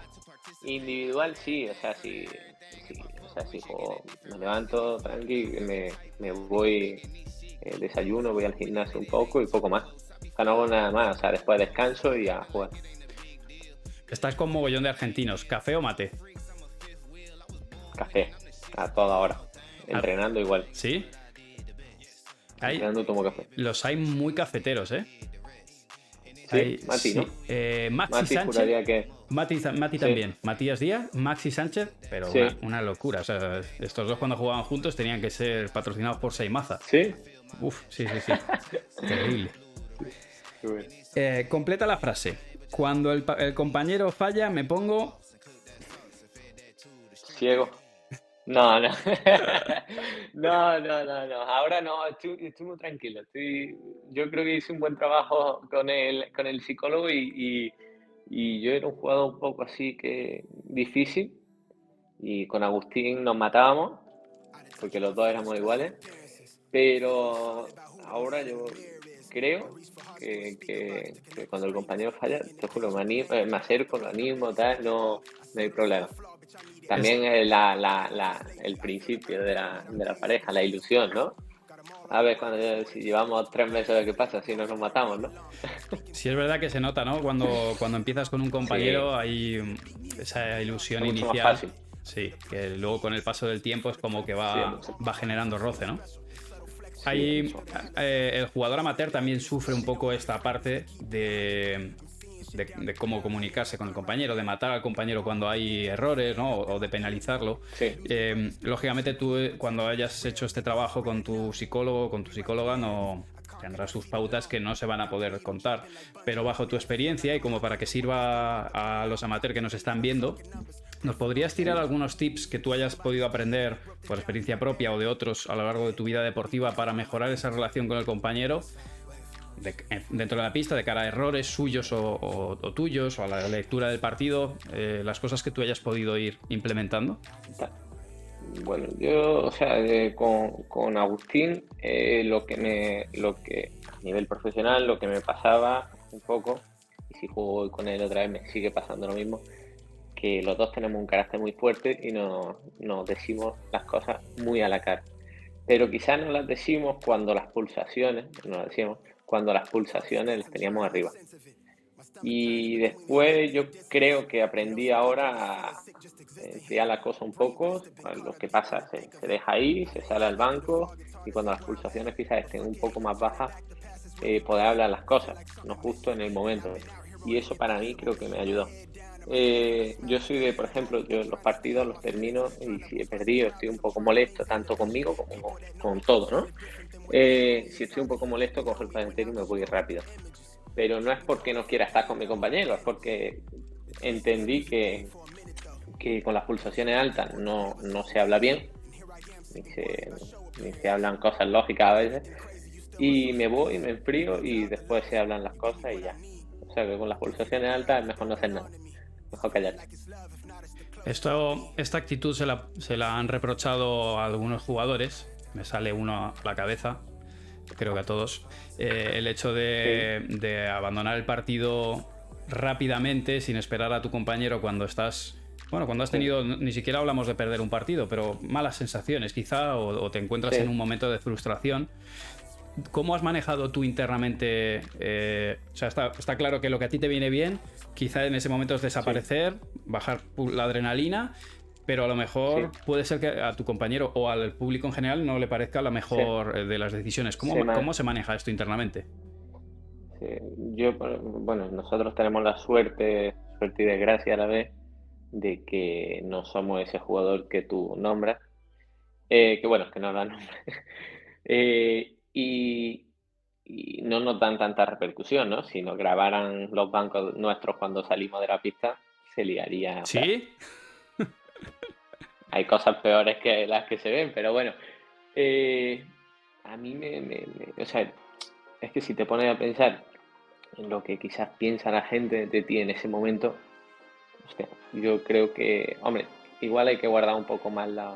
Speaker 2: individual sí, o sea, si, o sea, si me levanto tranqui, me, me voy, eh, desayuno, voy al gimnasio un poco y poco más. O sea, no hago nada más, o sea, después descanso y a jugar.
Speaker 1: Estás con mogollón de argentinos, ¿café o mate?
Speaker 2: Café, a toda hora. Entrenando igual.
Speaker 1: ¿Sí?
Speaker 2: tomo café.
Speaker 1: Los hay muy cafeteros, ¿eh?
Speaker 2: Sí, Mati, ¿no?
Speaker 1: Eh, Maxi Sánchez. Que... Mati, también. Matías Díaz, Maxi Sánchez, pero una, locura. O sea, estos dos cuando jugaban juntos tenían que ser patrocinados por Seimaza.
Speaker 2: Sí.
Speaker 1: Uf, sí, sí, sí. Terrible. Eh, completa la frase. Cuando el, el compañero falla, me pongo.
Speaker 2: Ciego. No, no. no, no, no, no. Ahora no, estoy, muy tranquilo. Estoy, yo creo que hice un buen trabajo con el, con el psicólogo y, yo era un jugador un poco así que difícil. Y con Agustín nos matábamos, porque los dos éramos iguales. Pero ahora yo creo que, cuando el compañero falla, te juro, me, animo, eh, me acerco, lo animo, tal, no, no hay problema. También el principio de la, de la pareja, la ilusión, ¿no? A ver, cuando si llevamos tres meses, de qué pasa si no nos matamos, ¿no?
Speaker 1: Sí, es verdad que se nota, ¿no? Cuando, cuando empiezas con un compañero hay esa ilusión inicial. Sí, que luego con el paso del tiempo es como que va, va generando roce, ¿no? Hay, eh, el jugador amateur también sufre un poco esta parte de, de, cómo comunicarse con el compañero, de matar al compañero cuando hay errores, ¿no? O, de penalizarlo. Eh, lógicamente tú eh, cuando hayas hecho este trabajo con tu psicólogo, con tu psicóloga, no tendrás sus pautas que no se van a poder contar. Pero bajo tu experiencia y como para que sirva a los amateurs que nos están viendo, ¿Nos podrías tirar algunos tips que tú hayas podido aprender por experiencia propia o de otros a lo largo de tu vida deportiva para mejorar esa relación con el compañero dentro de la pista, de cara a errores suyos o, tuyos, o a la lectura del partido, eh, las cosas que tú hayas podido ir implementando?
Speaker 2: Bueno, yo, o sea, eh, con, Agustín, eh, lo que me, lo que a nivel profesional, lo que me pasaba un poco, y si juego con él otra vez me sigue pasando lo mismo, que los dos tenemos un carácter muy fuerte y nos, nos decimos las cosas muy a la cara. Pero quizás no las decimos cuando las pulsaciones, no las decimos, cuando las pulsaciones las teníamos arriba. Y después yo creo que aprendí ahora a enfriar la cosa un poco. Lo que pasa, se, se deja ahí, se sale al banco y cuando las pulsaciones quizás estén un poco más bajas, eh, poder hablar las cosas, no justo en el momento. Y eso para mí creo que me ayudó. Eh, yo soy de, por ejemplo, yo los partidos los termino y si he perdido estoy un poco molesto, tanto conmigo como con todo, ¿no? Eh, si estoy un poco molesto, cojo el planetario y me voy rápido. Pero no es porque no quiera estar con mi compañero, es porque entendí que, con las pulsaciones altas no, no se habla bien, ni se, ni se hablan cosas lógicas a veces. Y me voy, me enfrío y después se hablan las cosas y ya. O sea que con las pulsaciones altas es mejor no hacer nada. Mejor callarse.
Speaker 1: Esta actitud se la, se la han reprochado algunos jugadores. Me sale uno a la cabeza, creo que a todos. Eh, el hecho de, de, abandonar el partido rápidamente, sin esperar a tu compañero cuando estás. Bueno, cuando has tenido, ni siquiera hablamos de perder un partido, pero malas sensaciones quizá, o, te encuentras en un momento de frustración ¿Cómo has manejado tú internamente? Eh, o sea, está, claro que lo que a ti te viene bien, quizá en ese momento es desaparecer, bajar la adrenalina, pero a lo mejor puede ser que a tu compañero o al público en general no le parezca la mejor eh, de las decisiones. ¿Cómo se, ¿Cómo se maneja esto internamente?
Speaker 2: Yo, bueno, nosotros tenemos la suerte, suerte y desgracia a la vez, de que no somos ese jugador que tú nombras. Eh, que bueno, es que no da nombre. eh, y, no nos dan tanta repercusión, ¿no? Si nos grabaran los bancos nuestros cuando salimos de la pista, se liaría.
Speaker 1: ¿Sí?
Speaker 2: Hay cosas peores que las que se ven, pero bueno. Eh, a mí me, O sea, es que si te pones a pensar en lo que quizás piensa la gente de ti en ese momento, yo creo que, hombre, igual hay que guardar un poco más la,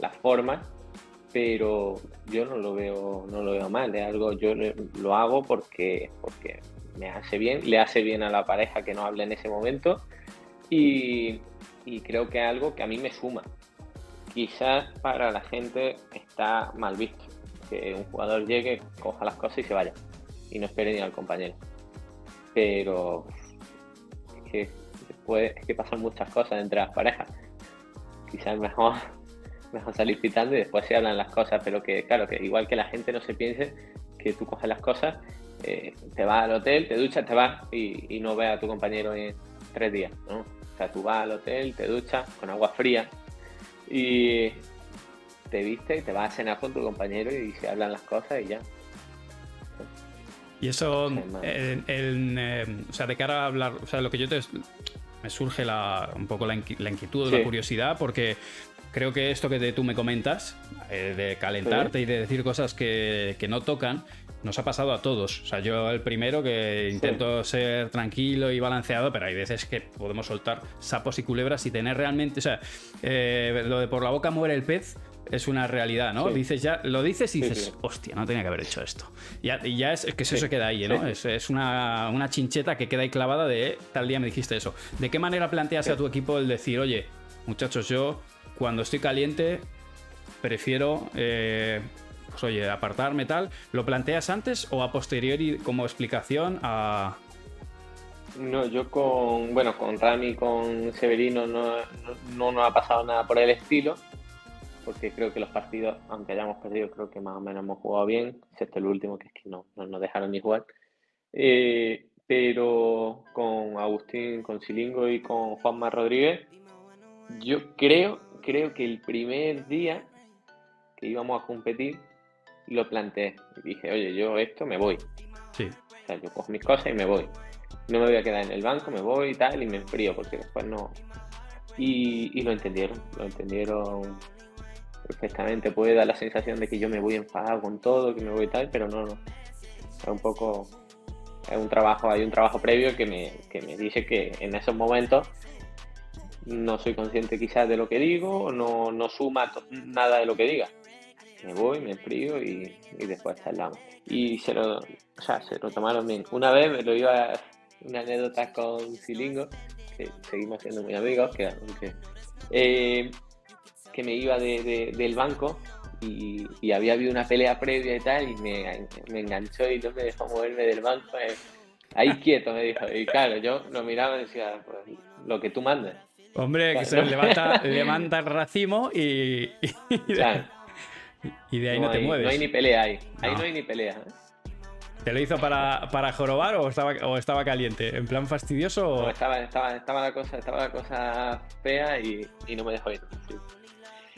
Speaker 2: las formas pero yo no lo veo, no lo veo mal, es algo, yo lo hago porque, porque me hace bien, le hace bien a la pareja que no hable en ese momento y, creo que es algo que a mí me suma. Quizás para la gente está mal visto que un jugador llegue, coja las cosas y se vaya y no espere ni al compañero. Pero es que después es que pasan muchas cosas entre las parejas. Quizás mejor mejor salir pitando y después se hablan las cosas, pero que claro, que igual que la gente no se piense que tú coges las cosas, eh, te vas al hotel, te duchas, te vas y, no ves a tu compañero en tres días, ¿no? O sea, tú vas al hotel, te duchas con agua fría y te viste y te vas a cenar con tu compañero y se hablan las cosas y ya.
Speaker 1: Y eso, eh, o sea, de cara a hablar, o sea, lo que yo te, me surge la, un poco la, inquietud, la curiosidad, porque creo que esto que tú me comentas, eh, de calentarte y de decir cosas que, no tocan, nos ha pasado a todos. O sea, yo el primero que intento ser tranquilo y balanceado, pero hay veces que podemos soltar sapos y culebras y tener realmente, o sea, eh, lo de por la boca muere el pez, es una realidad, ¿no? Dices ya, lo dices y dices, hostia, no tenía que haber hecho esto. Ya, y ya es, que eso se queda ahí, ¿no? Es, una, una, chincheta que queda ahí clavada de tal día me dijiste eso. ¿De qué manera planteas a tu equipo el decir, oye, muchachos, yo cuando estoy caliente prefiero, eh, pues oye, apartarme tal? ¿Lo planteas antes o a posteriori como explicación a,
Speaker 2: no, yo con, bueno, con Rami, con Severino no, no, nos ha pasado nada por el estilo, porque creo que los partidos, aunque hayamos perdido, creo que más o menos hemos jugado bien, excepto el último, que es que no, no nos dejaron ni jugar. Eh, pero con Agustín, con Silingo y con Juanma Rodríguez, yo creo, creo que el primer día que íbamos a competir, lo planteé. Y dije, oye, yo esto me voy.
Speaker 1: Sí.
Speaker 2: O sea, yo cojo mis cosas y me voy no me voy a quedar en el banco, me voy y tal, y me enfrío, porque después no. Y, lo entendieron, lo entendieron perfectamente. Puede dar la sensación de que yo me voy enfadado con todo, que me voy y tal, pero no, no. Es un poco. Es un trabajo, hay un trabajo previo que me, que me dice que en esos momentos no soy consciente quizás de lo que digo, no, no suma nada de lo que diga. Me voy, me enfrío y, y después charlamos. Y se lo, o sea, se lo tomaron bien. Una vez me lo iba una anécdota con Silingo, que seguimos siendo muy amigos, que, eh, que me iba del banco y, había habido una pelea previa y tal, y me, enganchó y no me dejó moverme del banco. Eh, ahí quieto, me dijo. Y claro, yo lo miraba y decía, pues, lo que tú mandes.
Speaker 1: Hombre, que se levanta, levanta el racimo y, y, de, ahí no, te mueves.
Speaker 2: No hay ni pelea ahí. Ahí no hay ni pelea. ¿eh?
Speaker 1: ¿Te lo hizo para, para jorobar o estaba, o estaba caliente? ¿En plan fastidioso? O...
Speaker 2: estaba, estaba, estaba, la cosa, estaba la cosa fea y, y no me dejó ir.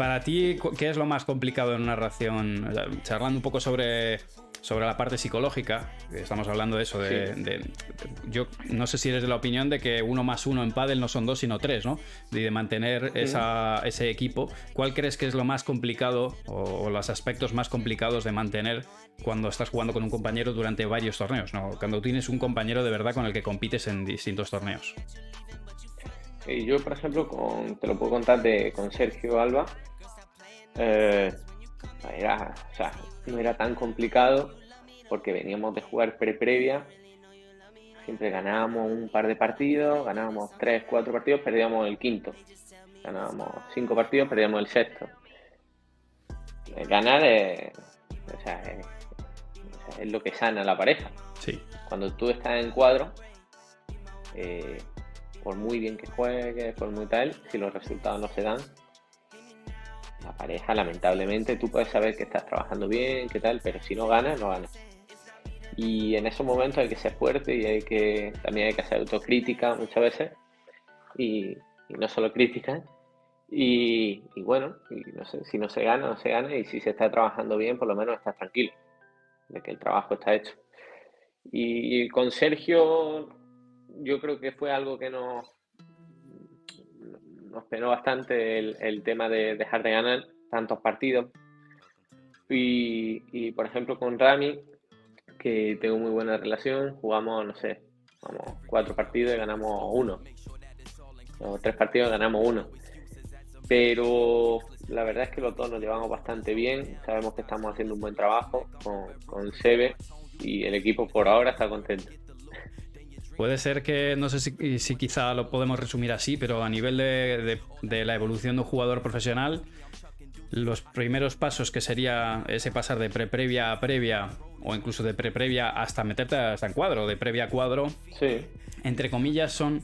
Speaker 1: Para ti, ¿qué es lo más complicado en una relación? Charlando un poco sobre sobre la parte psicológica, estamos hablando de eso, de, yo no sé si eres de la opinión de que uno más uno en pádel no son dos sino tres, ¿no? Y de mantener ese equipo. ¿Cuál crees que es lo más complicado o, los aspectos más complicados de mantener cuando estás jugando con un compañero durante varios torneos, ¿no? Cuando tienes un compañero de verdad con el que compites en distintos torneos.
Speaker 2: Yo, por ejemplo, con, te lo puedo contar de, con Sergio Alba. Eh, era, o sea, no era tan complicado porque veníamos de jugar pre-previa. Siempre ganábamos un par de partidos, ganábamos tres, cuatro partidos, perdíamos el quinto. Ganábamos cinco partidos, perdíamos el sexto. Ganar es, es, lo que sana la pareja.
Speaker 1: Sí.
Speaker 2: Cuando tú estás en cuadro, eh, por muy bien que juegues, por muy tal, si los resultados no se dan, la pareja, lamentablemente, tú puedes saber que estás trabajando bien, qué tal, pero si no ganas, no ganas. Y en esos momentos hay que ser fuerte y hay que también hay que hacer autocrítica muchas veces. Y, no solo crítica. Y, bueno, no sé, si no se gana, no se gana. Y si se está trabajando bien, por lo menos estás tranquilo de que el trabajo está hecho. Y, con Sergio, yo creo que fue algo que nos, nos penó bastante el, tema de dejar de ganar tantos partidos. Y, por ejemplo con Rami, que tengo muy buena relación, jugamos, no sé, vamos, cuatro partidos y ganamos uno. O tres partidos y ganamos uno. Pero la verdad es que los dos nos llevamos bastante bien. Sabemos que estamos haciendo un buen trabajo con, con Sebe y el equipo por ahora está contento.
Speaker 1: Puede ser que, no sé si, quizá lo podemos resumir así, pero a nivel de, la evolución de un jugador profesional, los primeros pasos que sería ese pasar de pre-previa a previa, o incluso de pre-previa hasta meterte hasta en cuadro, de previa a cuadro, entre comillas, son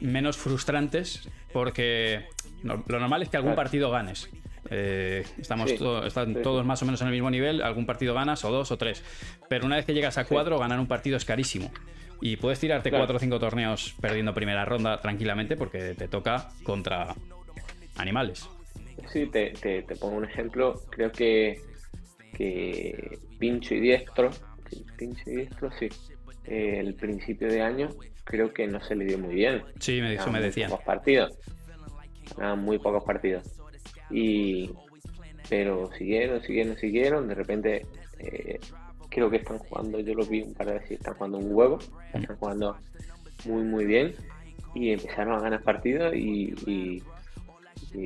Speaker 1: menos frustrantes porque lo normal es que algún partido ganes. Eh, estamos están todos más o menos en el mismo nivel, algún partido ganas, o dos o tres. Pero una vez que llegas a cuadro, ganar un partido es carísimo. Y puedes tirarte cuatro o cinco torneos perdiendo primera ronda tranquilamente porque te toca contra animales.
Speaker 2: Sí, te, te, pongo un ejemplo. Creo que, que Pincho y Diestro, Pincho y Diestro, sí, el principio de año creo que no se le dio muy bien.
Speaker 1: Sí, me, eso me decían.
Speaker 2: Pocos partidos. muy pocos partidos. Y, pero siguieron, siguieron, siguieron. De repente eh, creo que están jugando, yo lo vi un par de veces, están jugando un huevo, están jugando muy muy bien y empezaron a ganar partidos y, y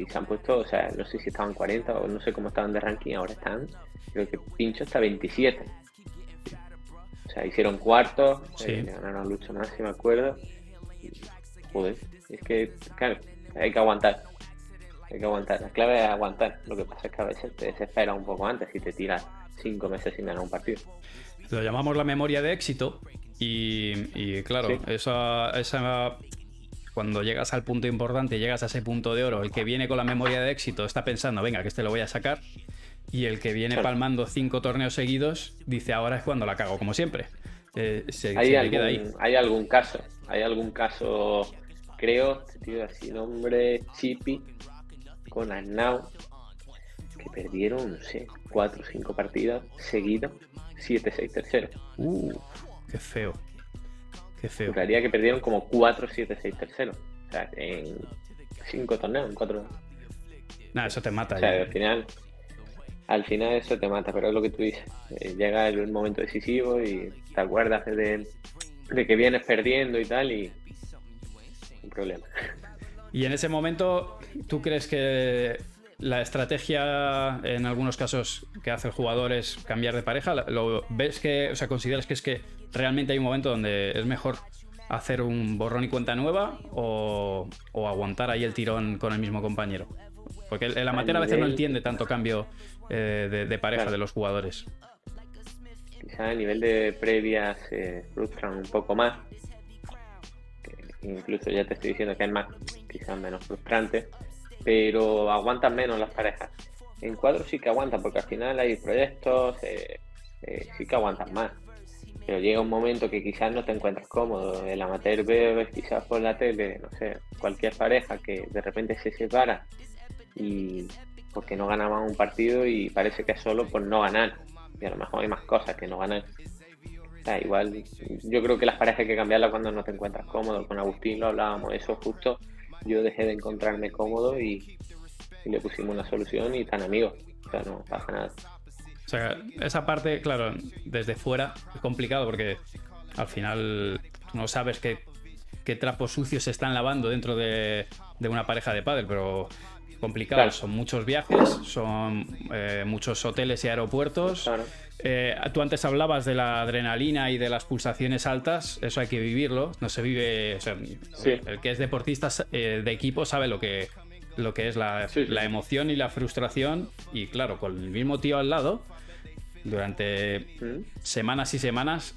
Speaker 2: se han puesto, o sea, no sé si estaban 40 o no sé cómo estaban de ranking, ahora están, creo que Pincho está 27. O sea, hicieron cuartos,
Speaker 1: Sí.
Speaker 2: eh, ganaron lucha más, si me acuerdo. Y, joder, es que, claro, hay que aguantar. Hay que aguantar. La clave es aguantar. Lo que pasa es que a veces te desespera un poco antes y te tiras cinco meses sin ganar un partido.
Speaker 1: Lo llamamos la memoria de éxito y, y, claro,
Speaker 2: Sí.
Speaker 1: esa, esa- cuando llegas al punto importante, llegas a ese punto de oro, el que viene con la memoria de éxito está pensando, venga, que este lo voy a sacar, y el que viene
Speaker 2: Claro.
Speaker 1: palmando cinco torneos seguidos dice, ahora es cuando la cago, como siempre. Eh, se,
Speaker 2: ¿Hay
Speaker 1: se
Speaker 2: algún,
Speaker 1: queda ahí.
Speaker 2: hay algún caso, hay algún caso, creo, este tío así nombre, Chippy, con Arnau, que perdieron, no sé, cuatro o cinco partidas seguidas, 7-6 tercero.
Speaker 1: Uh, qué feo. Qué feo.
Speaker 2: Juraría que perdieron como 4-7-6 tercero. O sea, en cinco torneos, en cuatro.
Speaker 1: Nada, eso te mata.
Speaker 2: O sea,
Speaker 1: ya.
Speaker 2: al final, al final eso te mata, pero es lo que tú dices. Eh, llega el momento decisivo y te acuerdas de, de que vienes perdiendo y tal y un problema.
Speaker 1: Y en ese momento, ¿tú crees que la estrategia en algunos casos que hace el jugador es cambiar de pareja? ¿Lo ves que, o sea, consideras que es que realmente hay un momento donde es mejor hacer un borrón y cuenta nueva o, o aguantar ahí el tirón con el mismo compañero? Porque el, el amateur a veces no entiende tanto cambio eh, de, de pareja
Speaker 2: Claro.
Speaker 1: de los jugadores.
Speaker 2: Quizá a nivel de previas se frustran un poco más. que incluso ya te estoy diciendo que es más, quizás menos frustrante, pero aguantan menos las parejas. En cuadros sí que aguantan, porque al final hay proyectos, eh, eh, sí que aguantan más. Pero llega un momento que quizás no te encuentras cómodo. El amateur ve ves quizás por la tele, no sé, cualquier pareja que de repente se separa y porque no ganaban un partido y parece que es solo por no ganar. Y a lo mejor hay más cosas que no ganar. Sea, igual, yo creo que las parejas hay que cambiarlas cuando no te encuentras cómodo. Con Agustín lo hablábamos, eso justo. Yo dejé de encontrarme cómodo y, le pusimos una solución y tan amigos. O sea, no pasa nada.
Speaker 1: O sea, esa parte, claro, desde fuera es complicado porque al final no sabes qué, qué trapos sucios se están lavando dentro de, de una pareja de pádel, pero complicado.
Speaker 2: Claro.
Speaker 1: Son muchos viajes, son eh, muchos hoteles y aeropuertos.
Speaker 2: Claro.
Speaker 1: Eh, tú antes hablabas de la adrenalina y de las pulsaciones altas, eso hay que vivirlo, no se vive, o sea,
Speaker 2: Sí.
Speaker 1: el que es deportista eh, de equipo sabe lo que, lo que es la,
Speaker 2: Sí, sí,
Speaker 1: la
Speaker 2: sí.
Speaker 1: emoción y la frustración y claro, con el mismo tío al lado, durante
Speaker 2: ¿Mm?
Speaker 1: semanas y semanas,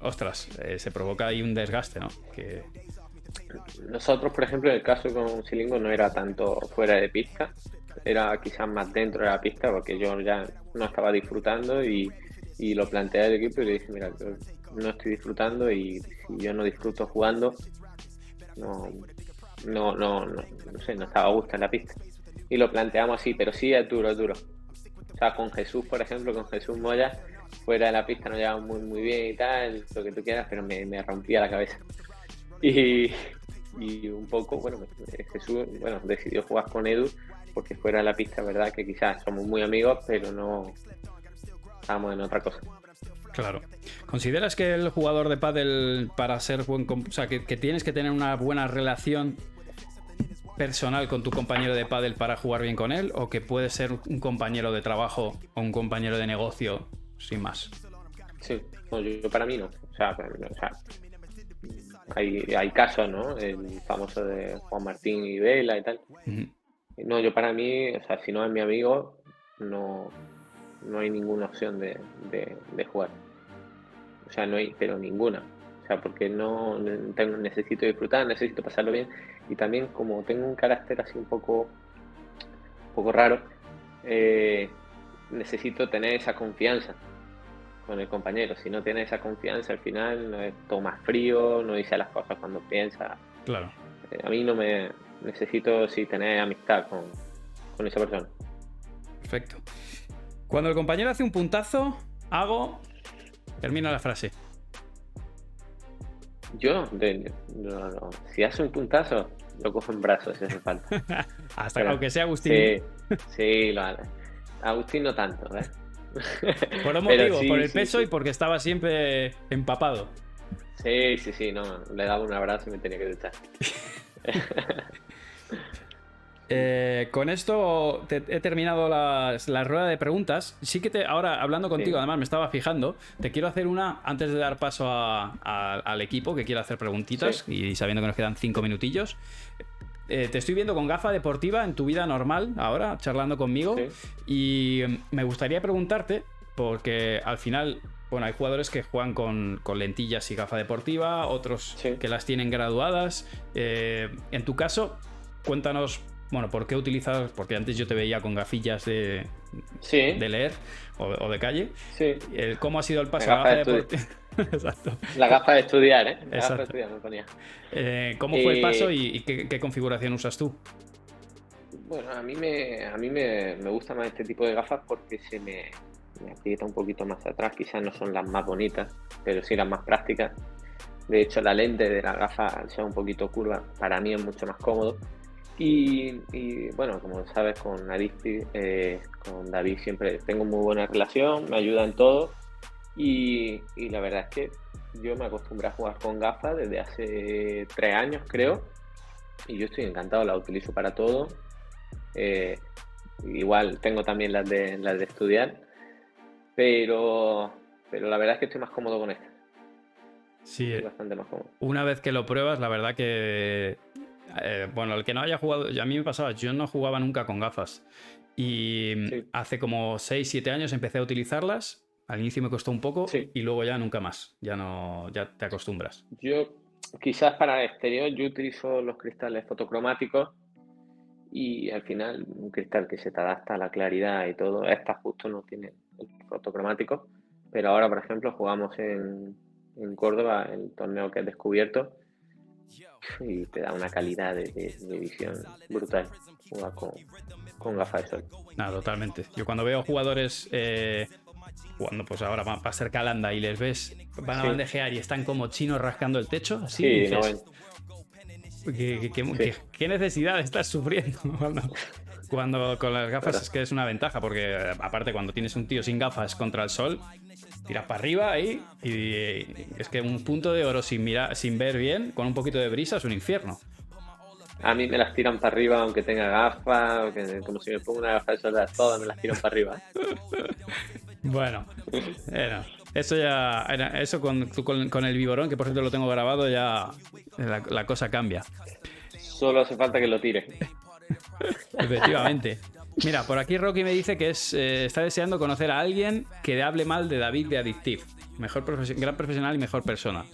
Speaker 1: ostras, eh, se provoca ahí un desgaste, ¿no? Que,
Speaker 2: Nosotros, por ejemplo, en el caso con Silingo no era tanto fuera de pista, era quizás más dentro de la pista porque yo ya no estaba disfrutando y, y lo planteé al equipo y le dije, mira, no estoy disfrutando y si yo no disfruto jugando, no, no, no, no, no sé, no estaba a gusto en la pista. Y lo planteamos así, pero sí es duro, duro. O sea, con Jesús, por ejemplo, con Jesús Moya, fuera de la pista nos llevamos muy, muy bien y tal, lo que tú quieras, pero me rompía la cabeza. Y, y un poco, bueno, Jesús, bueno, decidió jugar con Edu porque fuera de la pista, verdad que quizás somos muy amigos, pero no estábamos en otra cosa.
Speaker 1: Claro. ¿Consideras que el jugador de pádel para ser buen, o sea, que, que tienes que tener una buena relación personal con tu compañero de pádel para jugar bien con él o que puede ser un compañero de trabajo o un compañero de negocio sin más?
Speaker 2: Sí, no, yo, yo para mí no. O sea, para mí no, o sea, hay, hay casos, ¿no? El famoso de Juan Martín y Vela y tal. No, yo para mí, o sea, si no es mi amigo, no, no hay ninguna opción de, de- de jugar. O sea, no hay, pero ninguna. O sea, porque no tengo- necesito disfrutar, necesito pasarlo bien. Y también como tengo un carácter así un poco, un poco raro, eh, necesito tener esa confianza con el compañero. Si no tiene esa confianza, al final no es más frío, no dice las cosas cuando piensa.
Speaker 1: Claro.
Speaker 2: Eh, A mí no me necesito sí tener amistad con, con esa persona.
Speaker 1: Perfecto. Cuando el compañero hace un puntazo, hago. Termina la frase.
Speaker 2: Yo, de- no, no, si hace un puntazo, lo cojo en brazos si hace falta.
Speaker 1: Hasta
Speaker 2: Pero-
Speaker 1: aunque sea Agustín.
Speaker 2: Sí, sí, lo. Agustín no tanto, ¿eh?
Speaker 1: Por un motivo,
Speaker 2: sí,
Speaker 1: por el
Speaker 2: sí,
Speaker 1: peso
Speaker 2: sí.
Speaker 1: y porque estaba siempre empapado.
Speaker 2: Sí, sí, sí, no, le daba un abrazo y me tenía que duchar.
Speaker 1: Eh, con esto he terminado la rueda de preguntas. Sí que te, ahora hablando contigo, además me estaba fijando, te quiero hacer una antes de dar paso al equipo que quiero hacer preguntitas y sabiendo que nos quedan cinco minutillos. Eh, te estoy viendo con gafa deportiva en tu vida normal ahora, charlando conmigo. Y me gustaría preguntarte, porque al final bueno, hay jugadores que juegan con, lentillas y gafa deportiva, otros que las tienen graduadas. Eh, en tu caso, cuéntanos, bueno, ¿por qué utilizas? Porque antes yo te veía con gafillas de, de leer o, de calle.
Speaker 2: Sí.
Speaker 1: Eh, ¿Cómo ha sido el paso la gafa deportiva?
Speaker 2: Exacto. La gafa de estudiar, ¿eh? La gafa de estudiar me ponía.
Speaker 1: Eh, ¿Cómo fue el paso y, qué, configuración usas tú?
Speaker 2: Bueno, a mí, me, a mí me gusta más este tipo de gafas porque se me, me aprieta un poquito más atrás, quizás no son las más bonitas, pero sí las más prácticas. De hecho, la lente de la gafa, al ser un poquito curva, para mí es mucho más cómodo. Y, bueno, como sabes, con eh, con David siempre tengo muy buena relación, me ayuda en todo. Y, la verdad es que yo me acostumbré a jugar con gafas desde hace tres años, creo. Y yo estoy encantado, la utilizo para todo. Eh, igual tengo también las de, las de estudiar pero, pero la verdad es que estoy más cómodo con esta.
Speaker 1: Sí,
Speaker 2: estoy bastante más cómodo.
Speaker 1: Una vez que lo pruebas, la verdad que. Eh, bueno, el que no haya jugado, a mí me pasaba, yo no jugaba nunca con gafas. Y hace como 6, 7 años empecé a utilizarlas. Al inicio me costó un poco y luego ya nunca más. Ya no, ya te acostumbras.
Speaker 2: Yo, quizás para el exterior, yo utilizo los cristales fotocromáticos y al final un cristal que se te adapta a la claridad y todo, esta justo no tiene fotocromático, pero ahora, por ejemplo, jugamos en, en Córdoba el torneo que has descubierto y te da una calidad de, visión brutal jugar con, con, gafas de sol.
Speaker 1: Nada, totalmente. Yo cuando veo jugadores eh, jugando, pues ahora va a ser Calanda y les ves, van a bandejear y están como chinos rascando el techo, así. ¿Qué, necesidad estás sufriendo? Cuando con las gafas es que es una ventaja, porque aparte cuando tienes un tío sin gafas contra el sol, tiras para arriba ahí y es que un punto de oro sin, mirar, sin ver bien, con un poquito de brisa, es un infierno.
Speaker 2: A mí me las tiran para arriba aunque tenga gafas, como si me pongo una gafa de sol todas me las tiran para arriba.
Speaker 1: bueno, eso ya, eso con, con, el viborón, que por cierto lo tengo grabado, ya la, la cosa cambia.
Speaker 2: Solo hace falta que lo tire.
Speaker 1: Efectivamente. Mira, por aquí Rocky me dice que es, eh, está deseando conocer a alguien que hable mal de David de Addictive. Mejor gran profesional y mejor persona.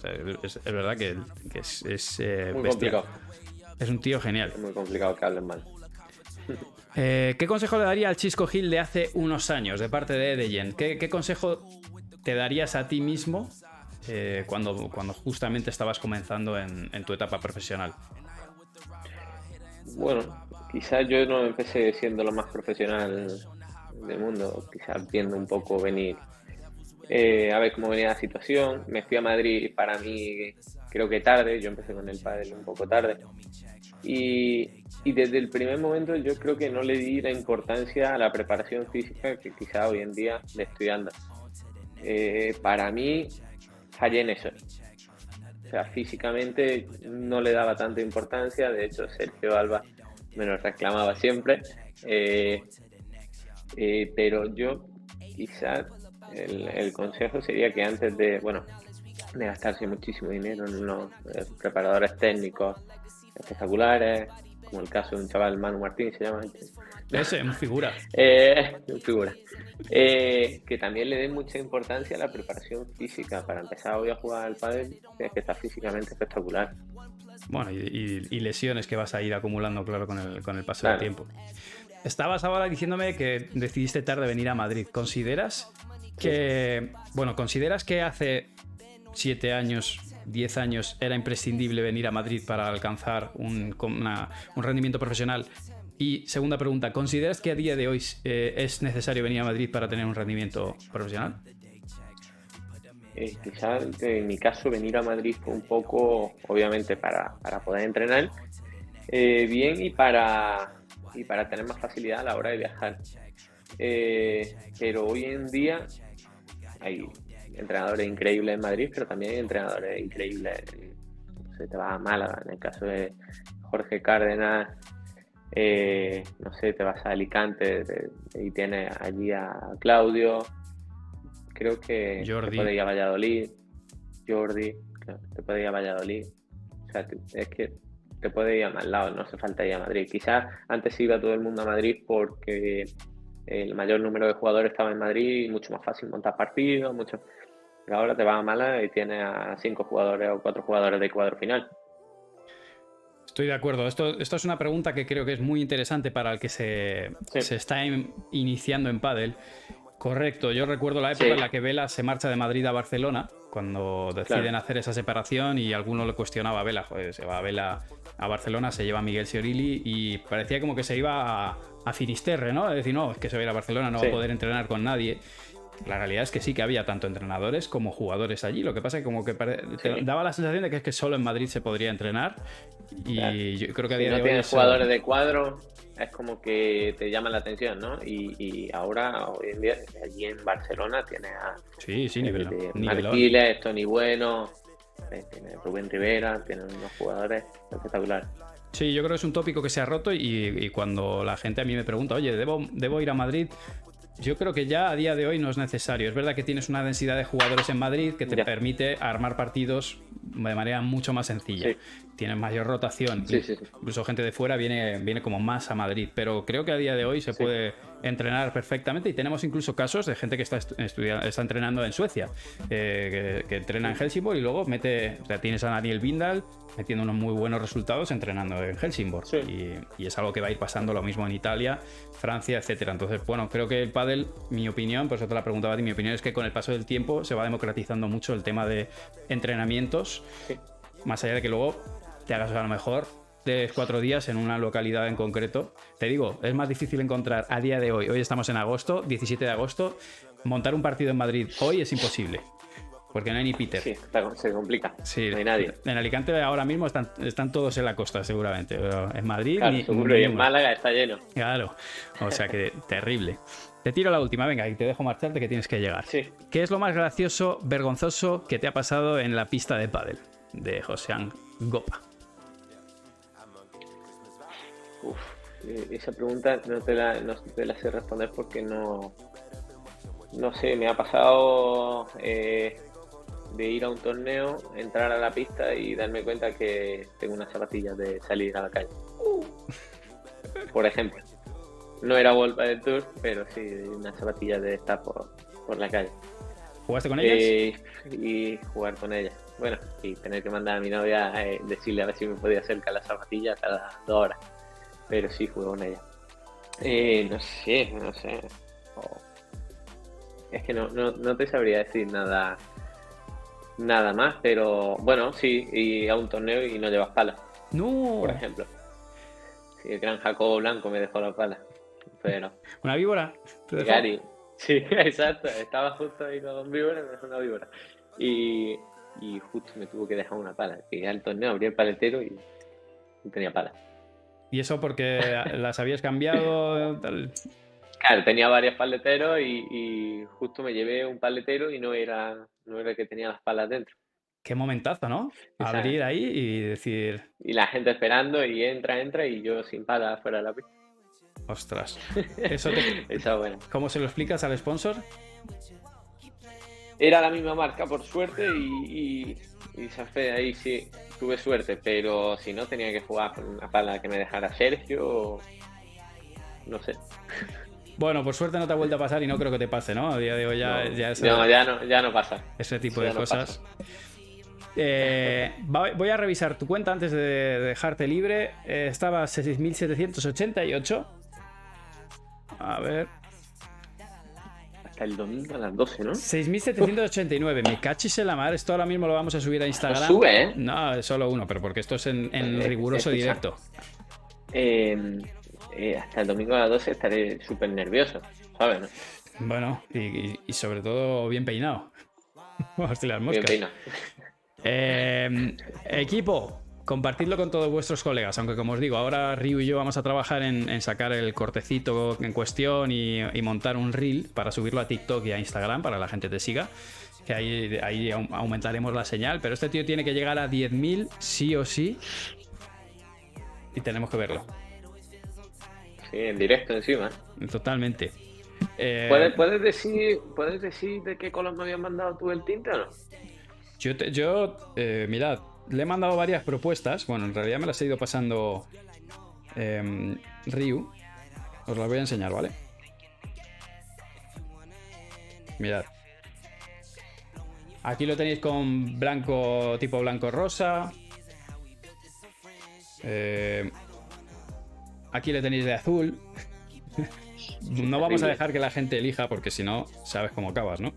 Speaker 1: es, verdad que, es, es eh, Es un tío genial.
Speaker 2: Es muy complicado que hablen mal.
Speaker 1: Eh, ¿Qué consejo le daría al Chisco Gil de hace unos años, de parte de Edeyen? ¿Qué, ¿Qué, consejo te darías a ti mismo cuando, cuando justamente estabas comenzando en, en tu etapa profesional?
Speaker 2: Bueno, quizás yo no empecé siendo lo más profesional del mundo, quizás viendo un poco venir eh, a ver cómo venía la situación. Me fui a Madrid para mí creo que tarde, yo empecé con el padre un poco tarde. Y, desde el primer momento yo creo que no le di la importancia a la preparación física que quizá hoy en día le estoy dando. Eh, para mí fallé en eso. O sea, físicamente no le daba tanta importancia, de hecho Sergio Alba me lo reclamaba siempre, eh, eh, pero yo quizás el, consejo sería que antes de, bueno, de gastarse muchísimo dinero en unos eh, preparadores técnicos espectaculares, como el caso de un chaval, Manu Martín se llama.
Speaker 1: Ese, un figura.
Speaker 2: Eh, figura. Eh, que también le dé mucha importancia a la preparación física. Para empezar hoy a jugar al pádel tienes que estar físicamente espectacular.
Speaker 1: Bueno, y, lesiones que vas a ir acumulando, claro, con el, con el paso del tiempo. Estabas ahora diciéndome que decidiste tarde venir a Madrid. ¿Consideras que, bueno, consideras que hace siete años 10 años era imprescindible venir a Madrid para alcanzar un, un rendimiento profesional? Y segunda pregunta, ¿consideras que a día de hoy eh, es necesario venir a Madrid para tener un rendimiento profesional?
Speaker 2: Eh, quizás en mi caso venir a Madrid fue un poco, obviamente, para, poder entrenar eh, bien y para, y para tener más facilidad a la hora de viajar. pero hoy en día hay entrenadores increíbles en Madrid, pero también hay entrenadores increíbles. Se te va a Málaga, en el caso de Jorge Cárdenas, Eh, no sé, te vas a Alicante y tienes allí a Claudio. Creo que
Speaker 1: Jordi.
Speaker 2: te puede ir a Valladolid. Jordi, te puede ir a Valladolid. O sea, es que te puede ir a más lado, no hace falta ir a Madrid. Quizás antes iba todo el mundo a Madrid porque el mayor número de jugadores estaba en Madrid y mucho más fácil montar partidos, mucho. Ahora te vas a Málaga y tienes a cinco jugadores o cuatro jugadores de cuadro final.
Speaker 1: Estoy de acuerdo. Esto, esto es una pregunta que creo que es muy interesante para el que se, se está iniciando en pádel. Correcto, yo recuerdo la época en la que Vela se marcha de Madrid a Barcelona, cuando deciden hacer esa separación y alguno le cuestionaba a Vela, joder, se va a Vela a Barcelona, se lleva a Miguel Siorilli y parecía como que se iba a, a Finisterre, ¿no? Es decir, no, es que se va a ir a Barcelona, no va a poder entrenar con nadie. La realidad es que sí que había tanto entrenadores como jugadores allí. Lo que pasa es que como que daba la sensación de que es que solo en Madrid se podría entrenar. Y yo creo que a día
Speaker 2: si no
Speaker 1: de
Speaker 2: tienes jugadores de cuadro, es como que te llama la atención, ¿no? Y, ahora, hoy en día, allí en Barcelona tiene a
Speaker 1: sí, sí, nivel,
Speaker 2: Marquiles, Tony Bueno, eh, tiene Rubén Rivera, tiene unos jugadores espectaculares.
Speaker 1: Sí, yo creo que es un tópico que se ha roto y, cuando la gente a mí me pregunta, oye, ¿debo, ¿debo ir a Madrid? Yo creo que ya a día de hoy no es necesario. Es verdad que tienes una densidad de jugadores en Madrid que te permite armar partidos de manera mucho más sencilla. Tienes mayor rotación. Incluso gente de fuera viene, viene como más a Madrid. Pero creo que a día de hoy se puede entrenar perfectamente. Y tenemos incluso casos de gente que está, está entrenando en Suecia, eh, que, entrena en Helsingborg y luego mete, o sea, tienes a Daniel Bindal metiendo unos muy buenos resultados entrenando en Helsingborg. Y, es algo que va a ir pasando lo mismo en Italia, Francia, etcétera. Entonces, bueno, creo que el pádel, mi opinión, por eso te la preguntaba a ti, mi opinión es que con el paso del tiempo se va democratizando mucho el tema de entrenamientos, más allá de que luego te hagas a lo mejor de cuatro días en una localidad en concreto. Te digo, es más difícil encontrar a día de hoy, hoy estamos en agosto, 17 de agosto, montar un partido en Madrid hoy es imposible. Porque no hay ni Peter.
Speaker 2: Sí, se complica. Sí, no hay nadie.
Speaker 1: En Alicante ahora mismo están, están todos en la costa, seguramente. Pero en Madrid. ni,
Speaker 2: seguro, y en Málaga está lleno.
Speaker 1: Claro. O sea que terrible. Te tiro la última, venga, y te dejo marcharte que tienes que llegar.
Speaker 2: Sí.
Speaker 1: ¿Qué es lo más gracioso, vergonzoso que te ha pasado en la pista de pádel? De Josean Gopa.
Speaker 2: Eh, esa pregunta no te, la, no te la sé responder porque no. No sé, me ha pasado eh, de ir a un torneo, entrar a la pista y darme cuenta que tengo unas zapatillas de salir a la calle. Por ejemplo. No era World del Tour, pero sí unas zapatillas de estar por, la calle.
Speaker 1: ¿Jugaste con ellas?
Speaker 2: Eh, y jugar con ellas. Bueno, y tener que mandar a mi novia a decirle a ver si me podía acercar las zapatillas cada dos horas pero sí jugué con ella. Eh, no sé, no sé. Oh. Es que no, no, te sabría decir nada nada más, pero bueno, sí, y a un torneo y no llevas pala.
Speaker 1: No.
Speaker 2: Por ejemplo. Sí, el gran Jacobo Blanco me dejó la pala. Pero.
Speaker 1: ¿Una víbora?
Speaker 2: Gary. Sí, exacto. Estaba justo ahí con víbora y me dejó una víbora. Y, y justo me tuvo que dejar una pala. Y al torneo abrí el paletero y no tenía pala.
Speaker 1: ¿Y eso porque las habías cambiado?
Speaker 2: Claro, tenía varios paleteros y, justo me llevé un paletero y no era, no era el que tenía las palas dentro.
Speaker 1: Qué momentazo, ¿no? Abrir ahí y decir.
Speaker 2: Y la gente esperando y entra, entra y yo sin palas fuera de la pista.
Speaker 1: Ostras. Eso,
Speaker 2: Eso bueno.
Speaker 1: ¿Cómo se lo explicas al sponsor?
Speaker 2: Era la misma marca, por suerte, y, y, y ahí sí, tuve suerte, pero si no tenía que jugar con una pala que me dejara Sergio, no sé.
Speaker 1: Bueno, por suerte no te ha vuelto a pasar y no creo que te pase, ¿no? A día de hoy ya,
Speaker 2: no,
Speaker 1: ya,
Speaker 2: ya, no, ya no pasa.
Speaker 1: Ese tipo de cosas. Eh, voy a revisar tu cuenta antes de dejarte libre. Eh, estaba 6.788. A ver
Speaker 2: el domingo a las 12, ¿no?
Speaker 1: 6.789. Me cachis en la madre. Esto ahora mismo lo vamos a subir a Instagram.
Speaker 2: sube, ¿eh?
Speaker 1: No, es solo uno, pero porque esto es en, riguroso directo.
Speaker 2: Em, eh, hasta el domingo a las 12 estaré súper nervioso, ¿sabes?
Speaker 1: Bueno, y, sobre todo bien peinado. las moscas. Bien peinado. Em, equipo, compartidlo con todos vuestros colegas, aunque como os digo, ahora Ryu y yo vamos a trabajar en, sacar el cortecito en cuestión y, montar un reel para subirlo a TikTok y a Instagram para que la gente te siga. Que ahí, ahí aumentaremos la señal, pero este tío tiene que llegar a 10.000 sí o sí. Y tenemos que verlo.
Speaker 2: Sí, en directo encima.
Speaker 1: Totalmente. Eh,
Speaker 2: ¿Puedes, puedes, decir, ¿Puedes decir de qué color me habías mandado tú el tinte o no?
Speaker 1: Yo, yo eh, mirad, le he mandado varias propuestas. Bueno, en realidad me las he ido pasando eh, Ryu. Os las voy a enseñar, ¿vale? Mirad. Aquí lo tenéis con blanco, tipo blanco-rosa. Eh, aquí le tenéis de azul. no vamos a dejar que la gente elija porque si no, sabes cómo acabas, ¿no?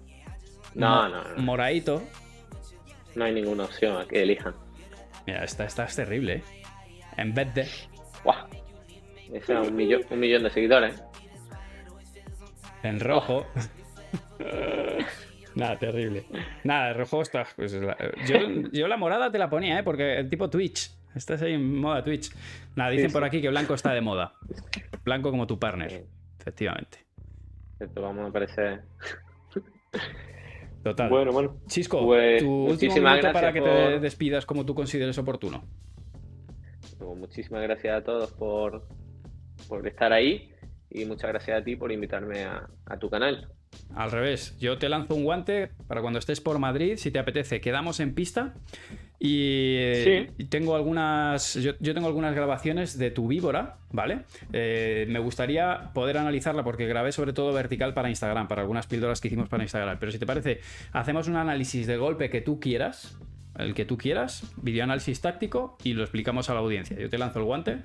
Speaker 2: No, no, no.
Speaker 1: Moradito.
Speaker 2: No hay ninguna opción a que elijan.
Speaker 1: Mira, esta, esta es terrible, ¿eh? En vez de.
Speaker 2: ¡Guau! Ese un millón, un millón de seguidores.
Speaker 1: En rojo. Nada, terrible. Nada, el rojo está. Pues, la... yo, yo, la morada te la ponía, ¿eh? Porque el tipo Twitch. Estás ahí en moda Twitch. Nada, dicen sí, por aquí que blanco está de moda. Blanco como tu partner. Efectivamente.
Speaker 2: Esto vamos a parecer.
Speaker 1: Total.
Speaker 2: Bueno, bueno.
Speaker 1: Chisco,
Speaker 2: Pues,
Speaker 1: tu último
Speaker 2: muchísimas
Speaker 1: minuto para que te despidas como tú consideres oportuno.
Speaker 2: Pues muchísimas gracias a todos por, por estar ahí y muchas gracias a ti por invitarme a, a tu canal.
Speaker 1: Al revés, yo te lanzo un guante para cuando estés por Madrid, si te apetece, quedamos en pista. Y,
Speaker 2: Sí.
Speaker 1: tengo algunas. Yo, yo tengo algunas grabaciones de tu víbora, ¿vale? Eh, me gustaría poder analizarla porque grabé sobre todo vertical para Instagram, para algunas píldoras que hicimos para Instagram. Pero si te parece, hacemos un análisis del golpe que tú quieras, el que tú quieras, videoanálisis táctico y lo explicamos a la audiencia. Yo te lanzo el guante,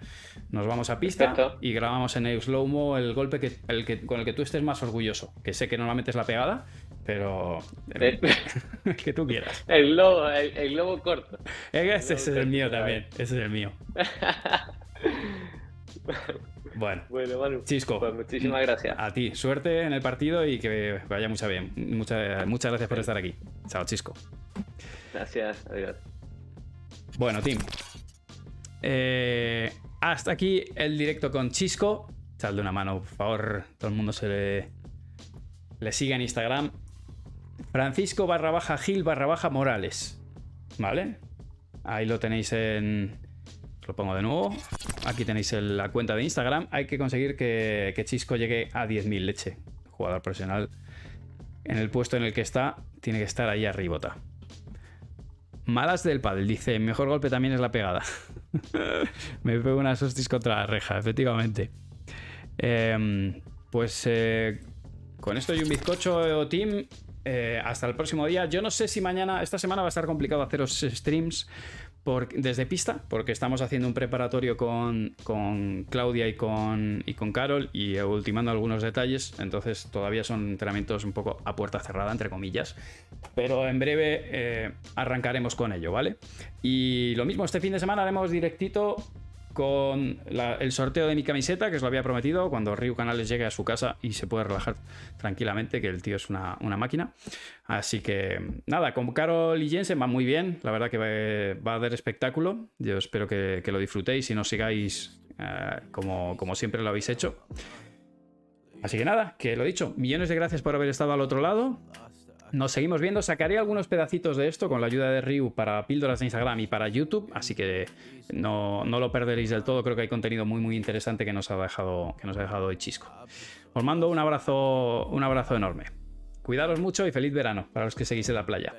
Speaker 1: nos vamos a pista
Speaker 2: Perfecto.
Speaker 1: y grabamos en el slow-mo el golpe que, el que, con el que tú estés más orgulloso. Que sé que normalmente es la pegada, pero
Speaker 2: El,
Speaker 1: el que tú quieras.
Speaker 2: el globo, el, el globo corto.
Speaker 1: Ese es el mío también, ese es el mío. Bueno,
Speaker 2: Bueno, Manu.
Speaker 1: Chisco,
Speaker 2: Pues muchísimas gracias.
Speaker 1: a ti, suerte en el partido y que vaya mucha bien. Muchas, muchas gracias por estar aquí. Chao, Chisco.
Speaker 2: Gracias, adiós.
Speaker 1: Bueno, Tim. Eh, hasta aquí el directo con Chisco. Echadle una mano, por favor. Todo el mundo se le, le siga en Instagram. Francisco barra baja Gil barra baja Morales. ¿Vale? Ahí lo tenéis en. Os lo pongo de nuevo. Aquí tenéis el- la cuenta de Instagram. Hay que conseguir que, que Chisco llegue a 10.000 leche. Jugador profesional. En el puesto en el que está, tiene que estar ahí arribota. Malas del pádel, dice, mejor golpe también es la pegada. Me pego unas hostias contra la reja, efectivamente. Em, pues eh, con esto y un bizcocho, Team. eh, hasta el próximo día. Yo no sé si mañana, esta semana va a estar complicado haceros streams desde pista, porque estamos haciendo un preparatorio con, con Claudia y con, y con Carol y ultimando algunos detalles. Entonces todavía son entrenamientos un poco a puerta cerrada, entre comillas. Pero en breve eh, arrancaremos con ello, ¿vale? Y lo mismo, este fin de semana haremos directito con la- el sorteo de mi camiseta, que os lo había prometido, cuando Ryu Canales llegue a su casa y se puede relajar tranquilamente, que el tío es una, máquina. Así que nada, con Carol y Jensen va muy bien, la verdad que va, a dar espectáculo. Yo espero que, que lo disfrutéis y nos sigáis eh, como, como siempre lo habéis hecho. Así que nada, que lo dicho, millones de gracias por haber estado al otro lado. Nos seguimos viendo. Sacaré algunos pedacitos de esto con la ayuda de Ryu para píldoras de Instagram y para YouTube. Así que no, no lo perderéis del todo. Creo que hay contenido muy muy interesante que nos ha dejado, que nos ha dejado hoy Chisco. Os mando un abrazo, un abrazo enorme. Cuidaros mucho y feliz verano para los que seguís en la playa.